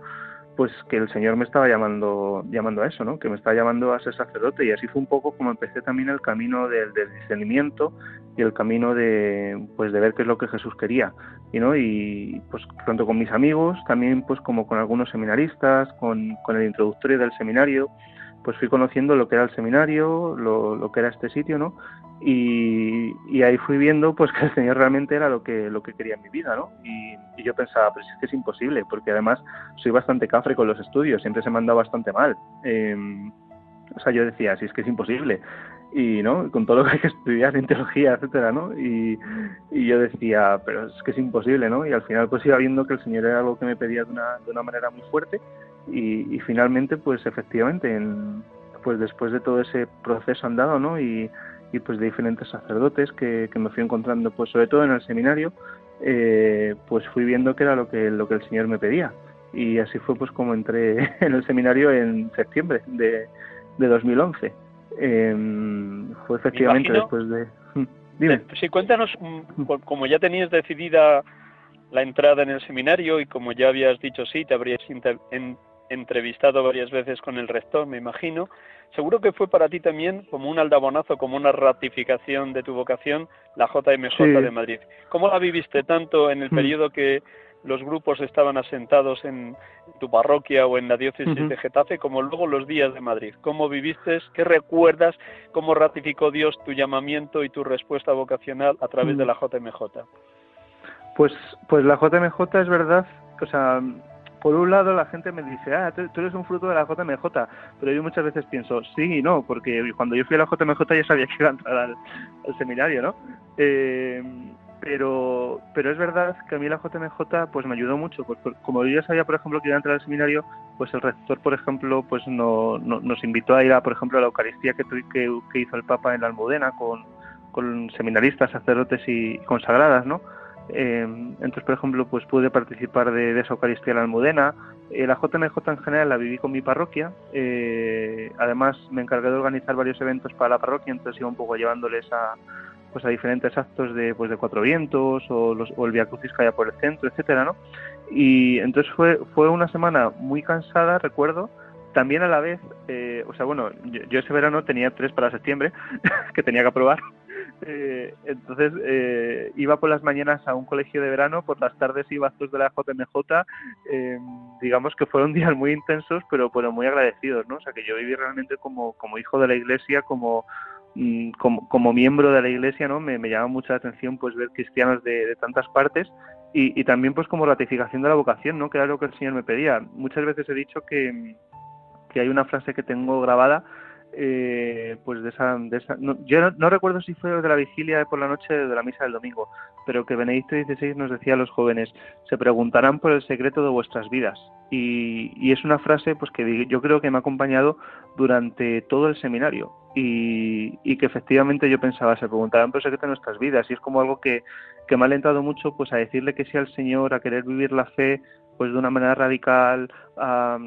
pues que el Señor me estaba llamando llamando a eso, ¿no? Que me estaba llamando a ser sacerdote y así fue un poco como empecé también el camino del, discernimiento y el camino de pues de ver qué es lo que Jesús quería y no y pues pronto con mis amigos también pues como con algunos seminaristas con, con el introductorio del seminario pues fui conociendo lo que era el seminario lo, lo que era este sitio no y, ahí fui viendo pues que el Señor realmente era lo que lo que quería en mi vida, ¿no? Y, yo pensaba, pero es que es imposible, porque además soy bastante cafre con los estudios, siempre se me han dado bastante mal. Em, o sea, yo decía, si es que es imposible. Y, ¿no? Con todo lo que hay que estudiar en teología, etcétera, ¿no? Y, yo decía, pero es que es imposible, ¿no? Y al final pues iba viendo que el Señor era algo que me pedía de una, de una manera muy fuerte y, finalmente pues efectivamente, en, pues después de todo ese proceso andado, ¿no? Y, y pues de diferentes sacerdotes que, me fui encontrando pues sobre todo en el seminario eh, pues fui viendo que era lo que lo que el señor me pedía. Y así fue pues como entré en el seminario en septiembre de, de 2011 em, fue efectivamente después de dime. Sí cuéntanos mm, como ya tenías decidida la entrada en el seminario y como ya habías dicho sí te habrías entrevistado varias veces con el rector me imagino Seguro que fue para ti también como un aldabonazo, como una ratificación de tu vocación, la JMJ de Madrid. ¿Cómo la viviste tanto en el mm. periodo que los grupos estaban asentados en tu parroquia o en la diócesis de Getafe, como luego los días de Madrid. ¿Cómo viviste? ¿Qué recuerdas? ¿Cómo ratificó Dios tu llamamiento y tu respuesta vocacional a través de mm. la JMJ? Pues, pues la JMJ es verdad, o sea, por un lado la gente me dice, ah, tú, eres un fruto de la JMJ, pero yo muchas veces pienso, sí y no, porque cuando yo fui a la JMJ ya sabía que iba a entrar al, seminario, ¿no? Eh, pero pero es verdad que a mí la JMJ pues me ayudó mucho pues, como yo ya sabía por ejemplo que iba a entrar al seminario pues el rector por ejemplo pues no, nos invitó a ir a por ejemplo a la Eucaristía que, que, hizo el Papa en la Almudena con, con seminaristas sacerdotes y consagradas no eh, entonces por ejemplo pues pude participar de, esa Eucaristía en la Almudena. Eh, la JMJ en general la viví con mi parroquia. Eh, además me encargué de organizar varios eventos para la parroquia entonces iba un poco llevándoles a pues a diferentes actos de pues de cuatro vientos o, los, o el Via Crucis que haya por el centro etcétera no y entonces fue fue una semana muy cansada recuerdo. También a la vez eh, o sea bueno yo, ese verano tenía tres para septiembre que tenía que aprobar eh, entonces eh, iba por las mañanas a un colegio de verano, por las tardes iba a actos de la JMJ, digamos que fueron días muy intensos, pero, pero muy agradecidos, ¿no? O sea, que yo viví realmente como, hijo de la iglesia, como, Mm, como, como, miembro de la iglesia no me, llama mucha atención pues ver cristianos de, tantas partes y, también pues como ratificación de la vocación no que era lo que el señor me pedía. Muchas veces he dicho que hay una frase que tengo grabada eh, pues de esa, de esa no, yo no, recuerdo si fue de la vigilia por la noche de la misa del domingo pero que Benedicto XVI nos decía a los jóvenes se preguntarán por el secreto de vuestras vidas y, y es una frase pues que yo creo que me ha acompañado durante todo el seminario. Y, que efectivamente yo pensaba, se preguntarán por qué de nuestras vidas y es como algo que, me ha alentado mucho pues a decirle que sí al Señor, a querer vivir la fe pues de una manera radical, a,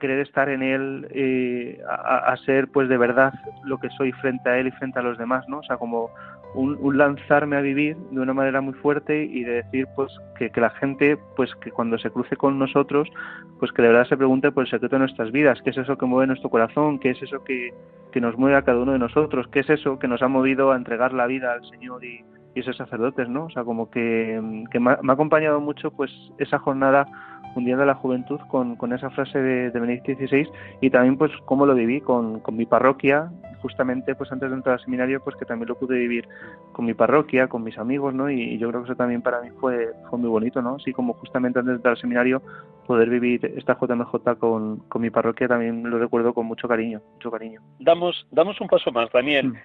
querer estar en Él, eh, a, a, ser pues de verdad lo que soy frente a Él y frente a los demás, ¿no? O sea, como un, lanzarme a vivir de una manera muy fuerte y de decir pues que, la gente pues que cuando se cruce con nosotros pues que de verdad se pregunte por el secreto de nuestras vidas qué es eso que mueve nuestro corazón qué es eso que, nos mueve a cada uno de nosotros qué es eso que nos ha movido a entregar la vida al Señor y, y esos sacerdotes no o sea como que, me, ha, acompañado mucho pues esa jornada Mundial de la Juventud con, con esa frase de, de Benedicto XVI y también pues cómo lo viví con, con mi parroquia justamente pues antes de entrar al seminario pues que también lo pude vivir con mi parroquia, con mis amigos, ¿no? Y, yo creo que eso también para mí fue, fue muy bonito, ¿no? Así como justamente antes de entrar al seminario poder vivir esta JMJ con, con mi parroquia también lo recuerdo con mucho cariño, mucho cariño. Damos, damos un paso más, Daniel. Mm.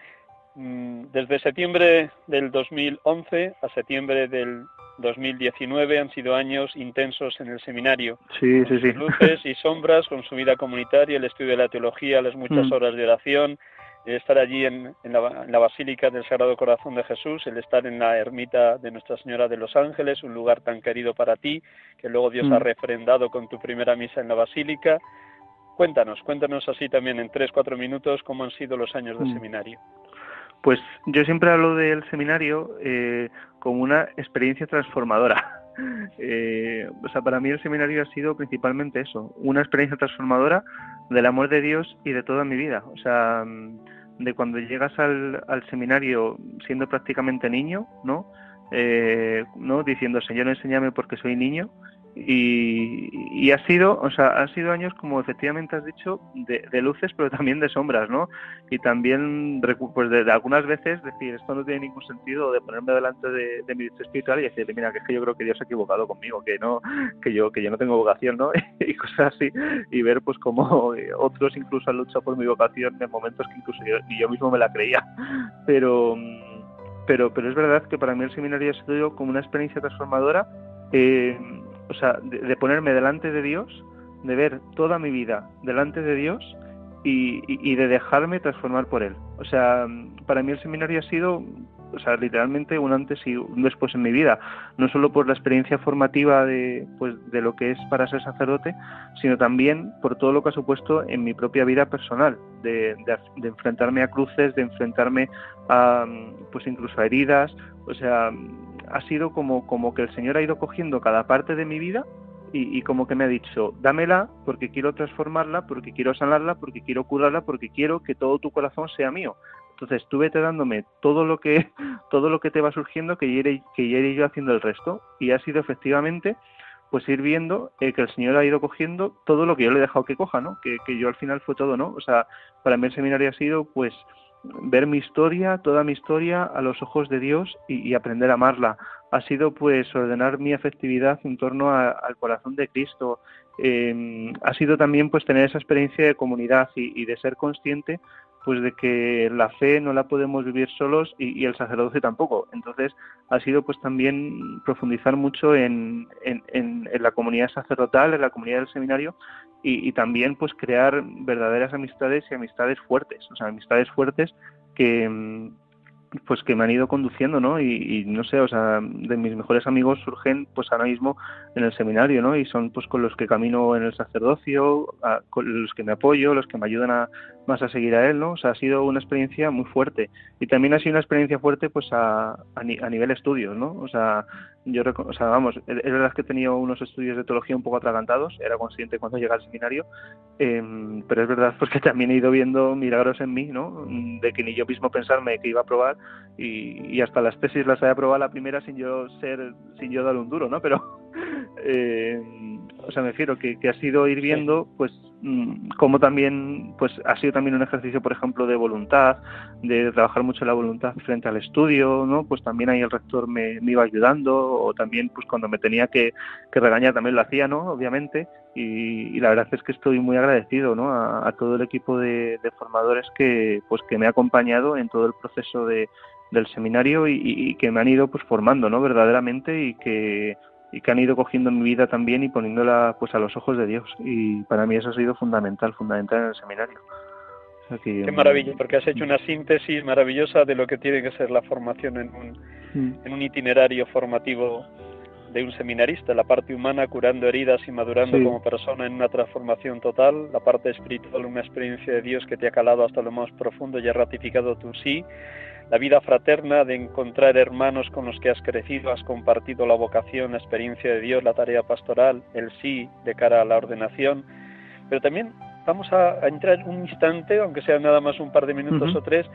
Mm, desde septiembre del 2011 a septiembre del 2019 han sido años intensos en el seminario. Sí, sí, sí. Luces y sombras con su vida comunitaria, el estudio de la teología, las muchas mm. horas de oración, estar allí en, la, Basílica del Sagrado Corazón de Jesús, el estar en la ermita de Nuestra Señora de los Ángeles, un lugar tan querido para ti, que luego Dios ha mm. refrendado con tu primera misa en la Basílica. Cuéntanos, cuéntanos así también en tres, cuatro minutos cómo han sido los años de mm. seminario. Pues yo siempre hablo del seminario eh, como una experiencia transformadora. Eh, o sea, para mí el seminario ha sido principalmente eso, una experiencia transformadora del amor de Dios y de toda mi vida. O sea, mm, de cuando llegas al, seminario siendo prácticamente niño, ¿no? Eh, ¿no? Diciendo, Señor, enséñame porque soy niño, y, ha sido, o sea, ha sido años como efectivamente has dicho de, luces, pero también de sombras, ¿no? Y también, pues de, algunas veces decir esto no tiene ningún sentido, de ponerme delante de, mi espiritual y decirle, mira, que es que yo creo que Dios ha equivocado conmigo, que no, que yo, que yo no tengo vocación, ¿no? y cosas así, y ver pues como otros incluso han luchado por mi vocación en momentos que incluso yo, yo mismo me la creía, pero pero pero es verdad que para mí el seminario ha sido como una experiencia transformadora. Eh, o sea, de, ponerme delante de Dios, de ver toda mi vida delante de Dios y, de dejarme transformar por Él. O sea, para mí el seminario ha sido, o sea, literalmente un antes y un después en mi vida, no solo por la experiencia formativa de, pues, de lo que es para ser sacerdote, sino también por todo lo que ha supuesto en mi propia vida personal, de, de enfrentarme a cruces, de enfrentarme a, pues incluso a heridas, o sea, ha sido como, como que el Señor ha ido cogiendo cada parte de mi vida y, como que me ha dicho, dámela porque quiero transformarla, porque quiero sanarla, porque quiero curarla, porque quiero que todo tu corazón sea mío. Entonces tú vete dándome todo lo que, todo lo que te va surgiendo que iré, que iré yo haciendo el resto. Y ha sido efectivamente pues ir viendo eh, que el Señor ha ido cogiendo todo lo que yo le he dejado que coja, ¿no? Que, que yo al final fue todo, ¿no? O sea, para mí el seminario ha sido pues ver mi historia, toda mi historia a los ojos de Dios y, aprender a amarla. Ha sido pues ordenar mi afectividad en torno al corazón de Cristo. Em, ha sido también pues tener esa experiencia de comunidad y, de ser consciente pues de que la fe no la podemos vivir solos y, el sacerdocio tampoco. Entonces ha sido pues también profundizar mucho en, en, la comunidad sacerdotal, en la comunidad del seminario y, y, también pues crear verdaderas amistades y amistades fuertes, o sea, amistades fuertes que, pues que me han ido conduciendo, ¿no? Y, no sé, o sea, de mis mejores amigos surgen pues ahora mismo en el seminario, ¿no? Y son pues con los que camino en el sacerdocio, con los que me apoyo, los que me ayudan a, más a seguir a él, ¿no? O sea, ha sido una experiencia muy fuerte. Y también ha sido una experiencia fuerte pues a, a, nivel estudios, ¿no? O sea, yo, o sea, vamos, es verdad que he tenido unos estudios de teología un poco atragantados, era consciente cuando llegué al seminario, em, pero es verdad pues que también he ido viendo milagros en mí, ¿no? De que ni yo mismo pensarme que iba a probar y, y hasta las tesis las había aprobado la primera sin yo ser, sin yo darle un duro, ¿no? Pero, eh, o sea, me refiero que, que ha sido ir viendo, pues, mm, como también, pues, ha sido también un ejercicio, por ejemplo, de voluntad, de trabajar mucho la voluntad frente al estudio, ¿no? Pues también ahí el rector me, iba ayudando, o también, pues, cuando me tenía que, regañar también lo hacía, ¿no? Obviamente, y, la verdad es que estoy muy agradecido, ¿no? A, todo el equipo de, formadores que, pues, que me ha acompañado en todo el proceso de, del seminario y, y, que me han ido, pues, formando, ¿no? Verdaderamente y que y que han ido cogiendo mi vida también y poniéndola pues a los ojos de Dios. Y para mí eso ha sido fundamental fundamental en el seminario. Qué maravilla porque has hecho una síntesis maravillosa de lo que tiene que ser la formación en un, mm. en un itinerario formativo de un seminarista, la parte humana curando heridas y madurando como persona en una transformación total, la parte espiritual una experiencia de Dios que te ha calado hasta lo más profundo y ha ratificado tu sí, la vida fraterna, de encontrar hermanos con los que has crecido, has compartido la vocación, la experiencia de Dios, la tarea pastoral, el sí de cara a la ordenación, pero también vamos a, entrar un instante, aunque sea nada más un par de minutos o tres,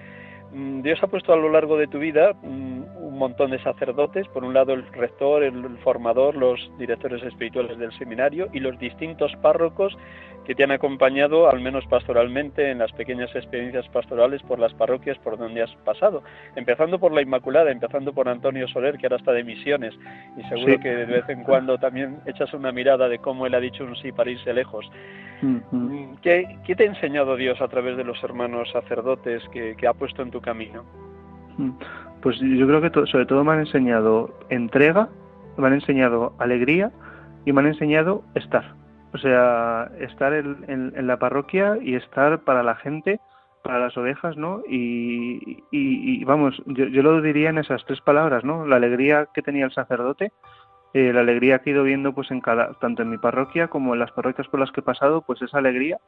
Dios ha puesto a lo largo de tu vida mm, un montón de sacerdotes, por un lado el rector, el formador, los directores espirituales del seminario y los distintos párrocos que te han acompañado, al menos pastoralmente, en las pequeñas experiencias pastorales por las parroquias por donde has pasado. Empezando por la Inmaculada, empezando por Antonio Soler, que ahora está de misiones, y seguro que de vez en cuando también echas una mirada de cómo él ha dicho un sí para irse lejos. Mm, ¿Qué, te ha enseñado Dios a través de los hermanos sacerdotes que, ha puesto en tu camino? Mm, pues yo creo que sobre todo me han enseñado entrega, me han enseñado alegría y me han enseñado estar o sea, estar en, la parroquia y estar para la gente, para las ovejas, ¿no? Y, vamos, yo, lo diría en esas tres palabras, ¿no? La alegría que tenía el sacerdote, eh, la alegría que he ido viendo pues en cada, tanto en mi parroquia como en las parroquias por las que he pasado, pues esa alegría,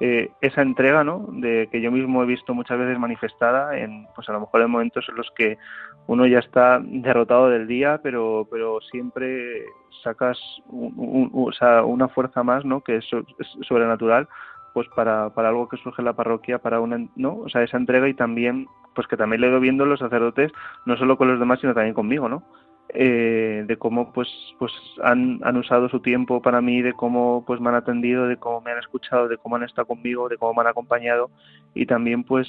eh, esa entrega, ¿no? De que yo mismo he visto muchas veces manifestada en, pues a lo mejor en momentos en los que uno ya está derrotado del día, pero, pero siempre sacas una fuerza más, ¿no? Que es, sobrenatural, pues para, para algo que surge en la parroquia, para una, ¿no? O sea, esa entrega y también, pues que también lo he ido viendo los sacerdotes, no solo con los demás, sino también conmigo, ¿no? Eh, de cómo pues pues han, han, usado su tiempo para mí, de cómo pues me han atendido, de cómo me han escuchado, de cómo han estado conmigo, de cómo me han acompañado y también pues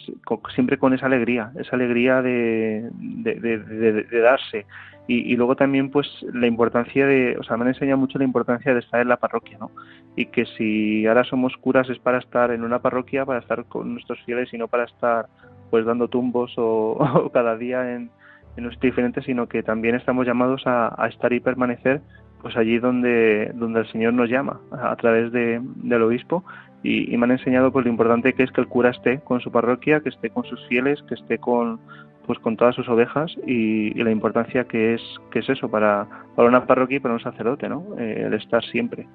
siempre con esa alegría, esa alegría de, de, darse y, y, luego también pues la importancia de, o sea, me han enseñado mucho la importancia de estar en la parroquia, ¿no? Y que si ahora somos curas es para estar en una parroquia, para estar con nuestros fieles y no para estar pues dando tumbos o cada día en no es diferente, sino que también estamos llamados a, estar y permanecer pues allí donde, donde el Señor nos llama, a, través de, del obispo, y, me han enseñado pues lo importante que es que el cura esté con su parroquia, que esté con sus fieles, que esté con pues con todas sus ovejas y, la importancia que es que es eso para, para una parroquia y para un sacerdote, ¿no? Eh, el estar siempre.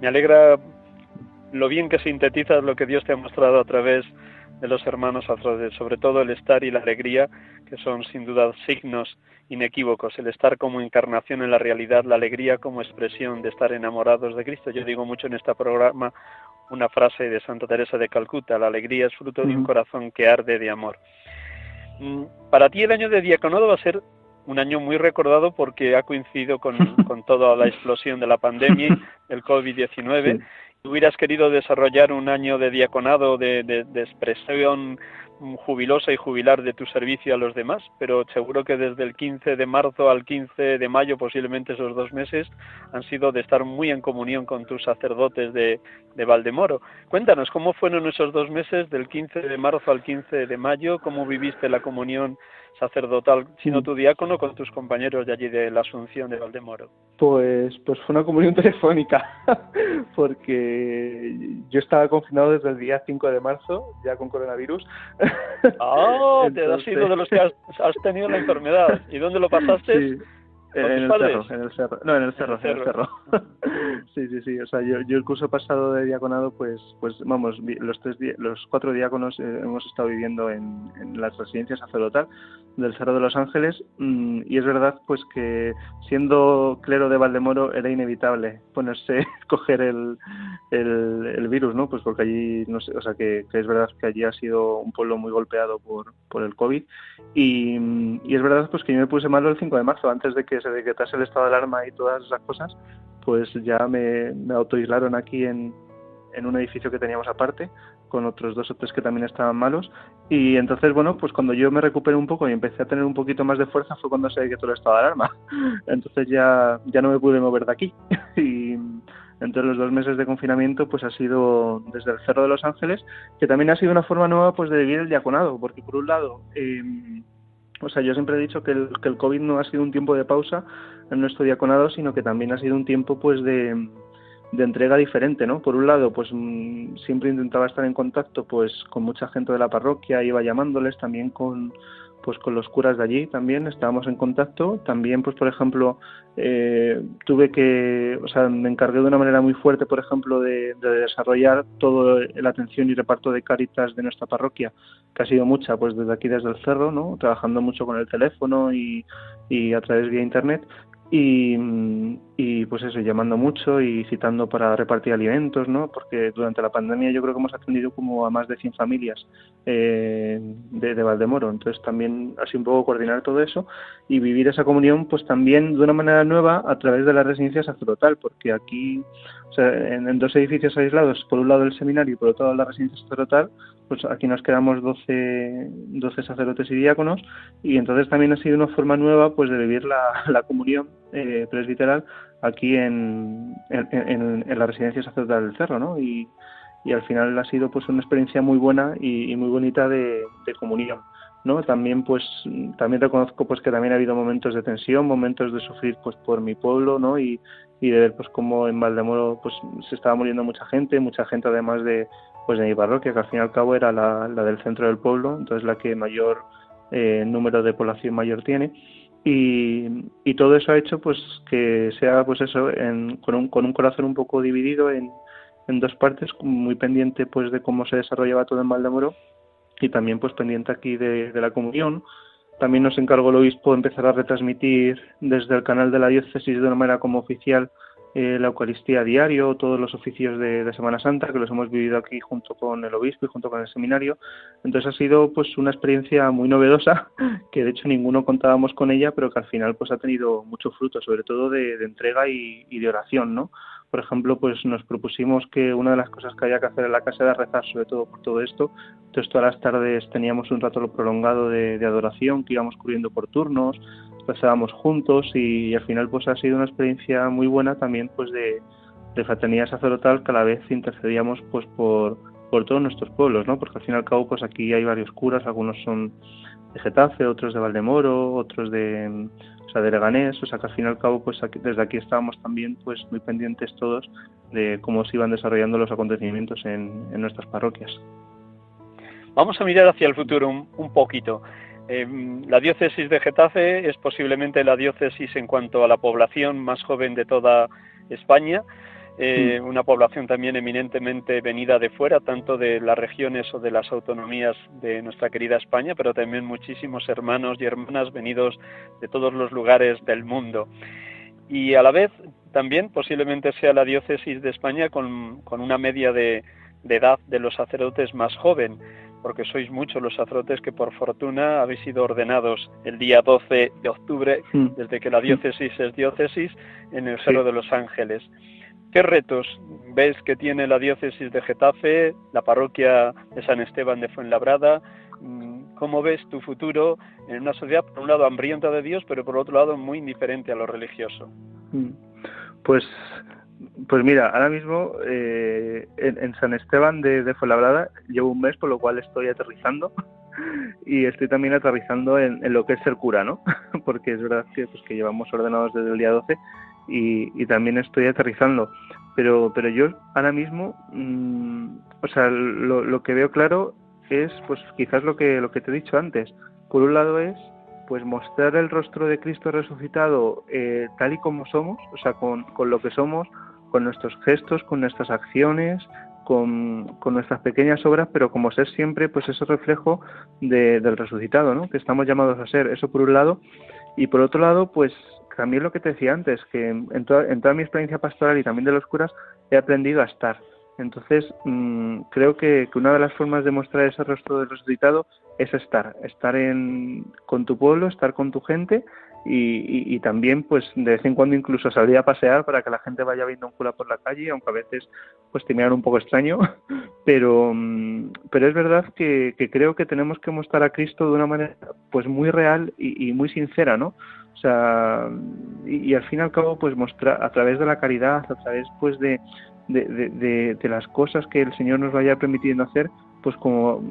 Me alegra lo bien que sintetizas lo que Dios te ha mostrado a través de los hermanos, sobre todo el estar y la alegría, que son sin duda signos inequívocos, el estar como encarnación en la realidad, la alegría como expresión de estar enamorados de Cristo. Yo digo mucho en este programa una frase de Santa Teresa de Calcuta, la alegría es fruto de un corazón que arde de amor. Mm, para ti el año de diaconado va a ser un año muy recordado porque ha coincidido con, toda la explosión de la pandemia, el COVID-19, hubieras querido desarrollar un año de diaconado, de, expresión jubilosa y jubilar de tu servicio a los demás, pero seguro que desde el 15 de marzo al 15 de mayo, posiblemente esos dos meses, han sido de estar muy en comunión con tus sacerdotes de, de Valdemoro. Cuéntanos, ¿cómo fueron esos dos meses del 15 de marzo al 15 de mayo? ¿Cómo viviste la comunión sacerdotal, sino tu diácono, con tus compañeros de allí de la Asunción de Valdemoro? Pues, pues fue una comunión telefónica, porque yo estaba confinado desde el día 5 de marzo, ya con coronavirus. ¡Ah! te has sido de los que has, tenido la enfermedad. ¿Y dónde lo pasaste? En el cerro, en el cerro. No, en el cerro, en el cerro. sí, sí, sí. O sea, yo, yo el curso pasado de diaconado, pues, pues vamos, los tres, los cuatro diáconos eh, hemos estado viviendo en, en las residencias sacerdotal del Cerro de los Ángeles mm, y es verdad, pues que siendo clero de Valdemoro era inevitable ponerse, coger el, el, el, virus, ¿no? Pues porque allí, no sé, o sea, que, que, es verdad que allí ha sido un pueblo muy golpeado por, por el COVID y, y es verdad, pues que yo me puse malo el 5 de marzo, antes de que se decretase el estado de alarma y todas esas cosas, pues ya me, me autoaislaron aquí en, en un edificio que teníamos aparte, con otros dos o tres que también estaban malos. Y entonces, bueno, pues cuando yo me recuperé un poco y empecé a tener un poquito más de fuerza fue cuando se decretó el estado de alarma. Entonces ya, ya no me pude mover de aquí. y entonces los dos meses de confinamiento pues ha sido desde el Cerro de los Ángeles, que también ha sido una forma nueva pues de vivir el diaconado, porque por un lado... Eh, o sea, yo siempre he dicho que el, COVID no ha sido un tiempo de pausa en nuestro diaconado, sino que también ha sido un tiempo pues de, de entrega diferente, ¿no? Por un lado, pues mm, siempre intentaba estar en contacto pues con mucha gente de la parroquia, iba llamándoles también con pues con los curas de allí también estábamos en contacto. También pues por ejemplo eh, tuve que o sea me encargué de una manera muy fuerte por ejemplo de, de desarrollar toda la atención y reparto de caritas de nuestra parroquia que ha sido mucha pues desde aquí desde el cerro no trabajando mucho con el teléfono y, y a través vía internet y, pues eso, llamando mucho y citando para repartir alimentos, ¿no? Porque durante la pandemia yo creo que hemos atendido como a más de 100 familias eh, de, de, Valdemoro. Entonces también así un poco coordinar todo eso y vivir esa comunión pues también de una manera nueva a través de la residencia sacerdotal, porque aquí, o sea, en, en dos edificios aislados, por un lado el seminario y por otro lado la residencia sacerdotal, pues aquí nos quedamos 12, 12 sacerdotes y diáconos y entonces también ha sido una forma nueva pues de vivir la, la comunión eh, presbiteral aquí en, en, en, la residencia sacerdotal del Cerro, ¿no? Y, y, al final ha sido pues una experiencia muy buena y, muy bonita de, de, comunión, ¿no? También pues también reconozco pues que también ha habido momentos de tensión, momentos de sufrir pues por mi pueblo, ¿no? Y, y de ver pues cómo en Valdemoro pues se estaba muriendo mucha gente, mucha gente además de pues de mi parroquia, que al fin y al cabo era la, la del centro del pueblo, entonces la que mayor eh, número de población mayor tiene. Y, y, todo eso ha hecho pues que sea pues eso en, con, un, con un corazón un poco dividido en, en dos partes, muy pendiente pues de cómo se desarrollaba todo en Valdemoro y también pues pendiente aquí de, de la comunión. También nos encargó el obispo empezar a retransmitir desde el canal de la diócesis de una manera como oficial eh, la Eucaristía diario, todos los oficios de, Semana Santa, que los hemos vivido aquí junto con el obispo y junto con el seminario. Entonces ha sido pues una experiencia muy novedosa, que de hecho ninguno contábamos con ella, pero que al final pues ha tenido mucho fruto, sobre todo de, entrega y, y, de oración, ¿no? Por ejemplo, pues nos propusimos que una de las cosas que había que hacer en la casa era rezar sobre todo por todo esto. Entonces todas las tardes teníamos un rato prolongado de, de adoración que íbamos cubriendo por turnos, pasábamos juntos y, al final pues ha sido una experiencia muy buena también pues de, fraternidad sacerdotal que a la vez intercedíamos pues por, por todos nuestros pueblos, ¿no? Porque al fin y al cabo pues aquí hay varios curas, algunos son de Getafe, otros de Valdemoro, otros de, o sea, de Leganés, o sea que al fin al cabo pues aquí, desde aquí estábamos también pues muy pendientes todos de cómo se iban desarrollando los acontecimientos en, en nuestras parroquias. Vamos a mirar hacia el futuro un, un poquito. Eh, la diócesis de Getafe es posiblemente la diócesis en cuanto a la población más joven de toda España, eh, una población también eminentemente venida de fuera, tanto de las regiones o de las autonomías de nuestra querida España, pero también muchísimos hermanos y hermanas venidos de todos los lugares del mundo. Y a la vez también posiblemente sea la diócesis de España con, con una media de, de edad de los sacerdotes más joven porque sois muchos los sacerdotes que por fortuna habéis sido ordenados el día 12 de octubre, mm. desde que la diócesis es diócesis, en el Cerro sí. de los Ángeles. ¿Qué retos ves que tiene la diócesis de Getafe, la parroquia de San Esteban de Fuenlabrada Mm, ¿Cómo ves tu futuro en una sociedad, por un lado, hambrienta de Dios, pero por otro lado, muy indiferente a lo religioso? Mm. Pues, pues mira, ahora mismo eh, en, San Esteban de, de llevo un mes, por lo cual estoy aterrizando y estoy también aterrizando en, lo que es ser cura, ¿no? Porque es verdad que, pues, que llevamos ordenados desde el día 12 y, también estoy aterrizando. Pero, pero yo ahora mismo, mm, o sea, lo, lo, que veo claro es, pues quizás lo que, lo que te he dicho antes. Por un lado es, pues mostrar el rostro de Cristo resucitado eh, tal y como somos, o sea, con, con lo que somos, con nuestros gestos, con nuestras acciones, con, con, nuestras pequeñas obras, pero como ser siempre, pues ese reflejo del resucitado, ¿no? Que estamos llamados a ser, eso por un lado. Y por otro lado, pues también lo que te decía antes, que en, toda, en toda mi experiencia pastoral y también de los curas he aprendido a estar. Entonces, mm, creo que, una de las formas de mostrar ese rostro del resucitado es estar, estar en, con tu pueblo, estar con tu gente y, también, pues, de vez en cuando incluso salir a pasear para que la gente vaya viendo un cura por la calle, aunque a veces, pues, te miran un poco extraño, pero, mm, pero es verdad que, creo que tenemos que mostrar a Cristo de una manera, pues, muy real y, y muy sincera, ¿no? O sea, y, al fin y al cabo, pues mostrar a través de la caridad, a través pues de, de, las cosas que el Señor nos vaya permitiendo hacer, pues como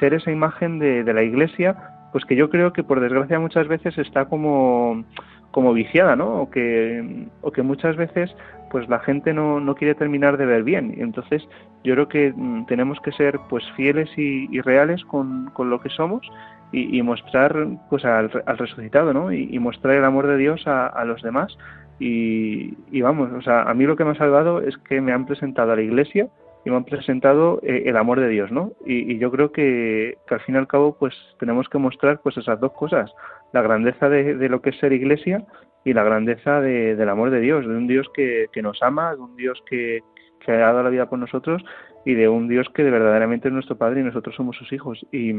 ser esa imagen de la Iglesia, pues que yo creo que por desgracia muchas veces está como como viciada, ¿no? O que, o que muchas veces pues la gente no, no quiere terminar de ver bien. Y entonces yo creo que mm, tenemos que ser pues fieles y, reales con, con, lo que somos y, mostrar pues al, al resucitado, ¿no? Y, mostrar el amor de Dios a, a los demás. Y, y, vamos, o sea, a mí lo que me ha salvado es que me han presentado a la iglesia y me han presentado eh, el amor de Dios, ¿no? Y, yo creo que, al fin y al cabo pues tenemos que mostrar pues esas dos cosas, la grandeza de, de lo que es ser iglesia y la grandeza de, del amor de Dios, de un Dios que, que nos ama, de un Dios que, que ha dado la vida por nosotros y de un Dios que de verdaderamente es nuestro Padre y nosotros somos sus hijos. Y,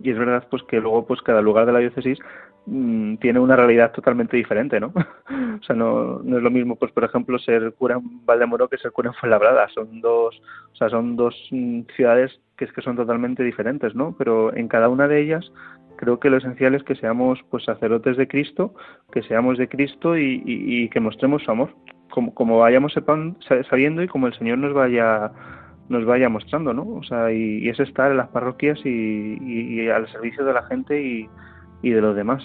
y es verdad pues que luego pues cada lugar de la diócesis mm, tiene una realidad totalmente diferente, ¿no? o sea, no, no es lo mismo pues por ejemplo ser cura en Valdemoro que ser cura en Fuenlabrada, son dos, o sea, son dos mm, ciudades que es que son totalmente diferentes, ¿no? Pero en cada una de ellas creo que lo esencial es que seamos pues sacerdotes de Cristo, que seamos de Cristo y, y, que mostremos su amor, como, como vayamos sabiendo y como el Señor nos vaya nos vaya mostrando, ¿no? O sea, y, es estar en las parroquias y, al servicio de la gente y, de los demás.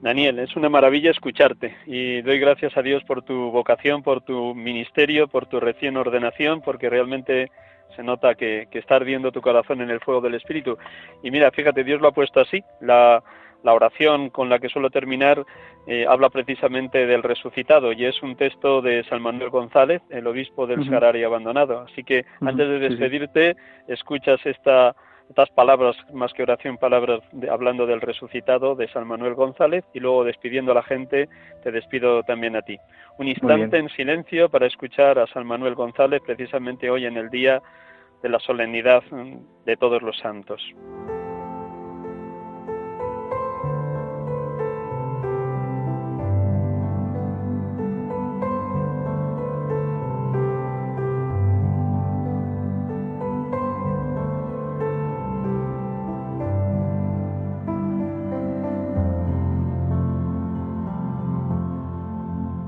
Daniel, es una maravilla escucharte y doy gracias a Dios por tu vocación, por tu ministerio, por tu recién ordenación, porque realmente se nota que, que está ardiendo tu corazón en el fuego del Espíritu. Y mira, fíjate, Dios lo ha puesto así. La, la oración con la que suelo terminar eh, habla precisamente del resucitado y es un texto de San Manuel González, el obispo del uh abandonado. Así que antes de despedirte, escuchas esta, estas palabras, más que oración, palabras hablando del resucitado de San Manuel González y luego despidiendo a la gente, te despido también a ti. Un instante en silencio para escuchar a San Manuel González precisamente hoy en el día de la solemnidad de todos los santos.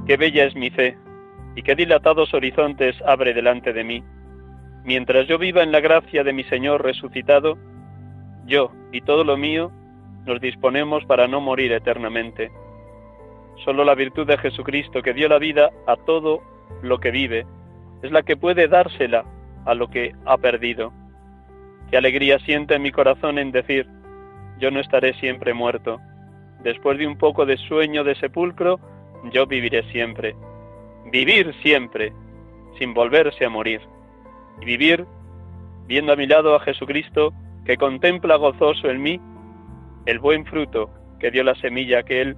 Qué bella es mi fe, y qué dilatados horizontes abre delante de mí. Mientras yo viva en la gracia de mi Señor resucitado, yo y todo lo mío nos disponemos para no morir eternamente. Solo la virtud de Jesucristo que dio la vida a todo lo que vive es la que puede dársela a lo que ha perdido. Qué alegría siente mi corazón en decir, yo no estaré siempre muerto. Después de un poco de sueño de sepulcro, yo viviré siempre. Vivir siempre, sin volverse a morir. Y vivir viendo a mi lado a Jesucristo que contempla gozoso en mí el buen fruto que dio la semilla que Él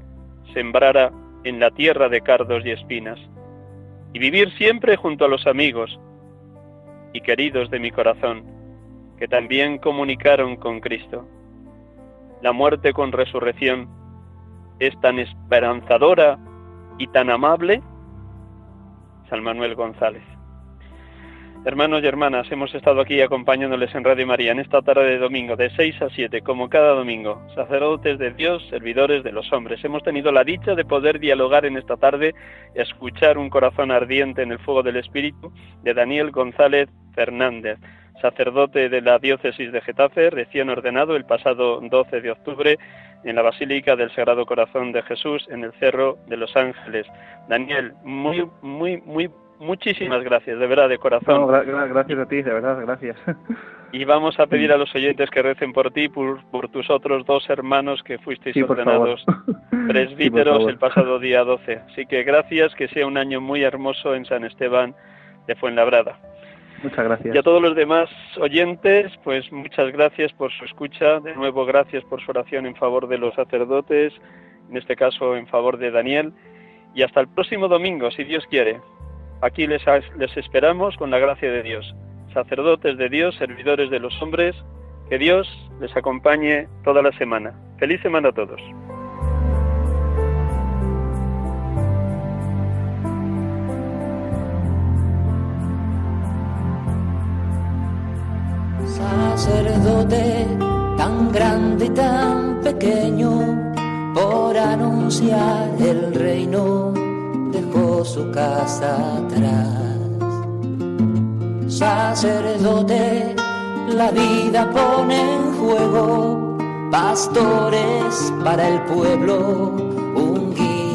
sembrara en la tierra de cardos y espinas. Y vivir siempre junto a los amigos y queridos de mi corazón, que también comunicaron con Cristo. La muerte con resurrección es tan esperanzadora y tan amable, San Manuel González. Hermanos y hermanas, hemos estado aquí acompañándoles en Radio María en esta tarde de domingo, de 6 a 7, como cada domingo, sacerdotes de Dios, servidores de los hombres. Hemos tenido la dicha de poder dialogar en esta tarde, escuchar un corazón ardiente en el fuego del Espíritu de Daniel González Fernández, sacerdote de la diócesis de Getafe, recién ordenado el pasado 12 de octubre en la Basílica del Sagrado Corazón de Jesús en el Cerro de los Ángeles. Daniel, muy, muy, muy muchísimas gracias, de verdad, de corazón. gracias a ti, de verdad, gracias. Y vamos a pedir a los oyentes que recen por ti, por, por tus otros dos hermanos que fuisteis ordenados presbíteros el pasado día 12. Así que gracias, que sea un año muy hermoso en San Esteban de Fuenlabrada. Muchas gracias. Y a todos los demás oyentes, pues muchas gracias por su escucha. De nuevo, gracias por su oración en favor de los sacerdotes, en este caso en favor de Daniel. Y hasta el próximo domingo, si Dios quiere. Aquí les, les esperamos con la gracia de Dios, sacerdotes de Dios, servidores de los hombres, que Dios les acompañe toda la semana. Feliz semana a todos. Sacerdote tan grande y tan pequeño por anunciar el reino dejó su casa atrás. Sacerdote, la vida pone en juego, pastores para el pueblo,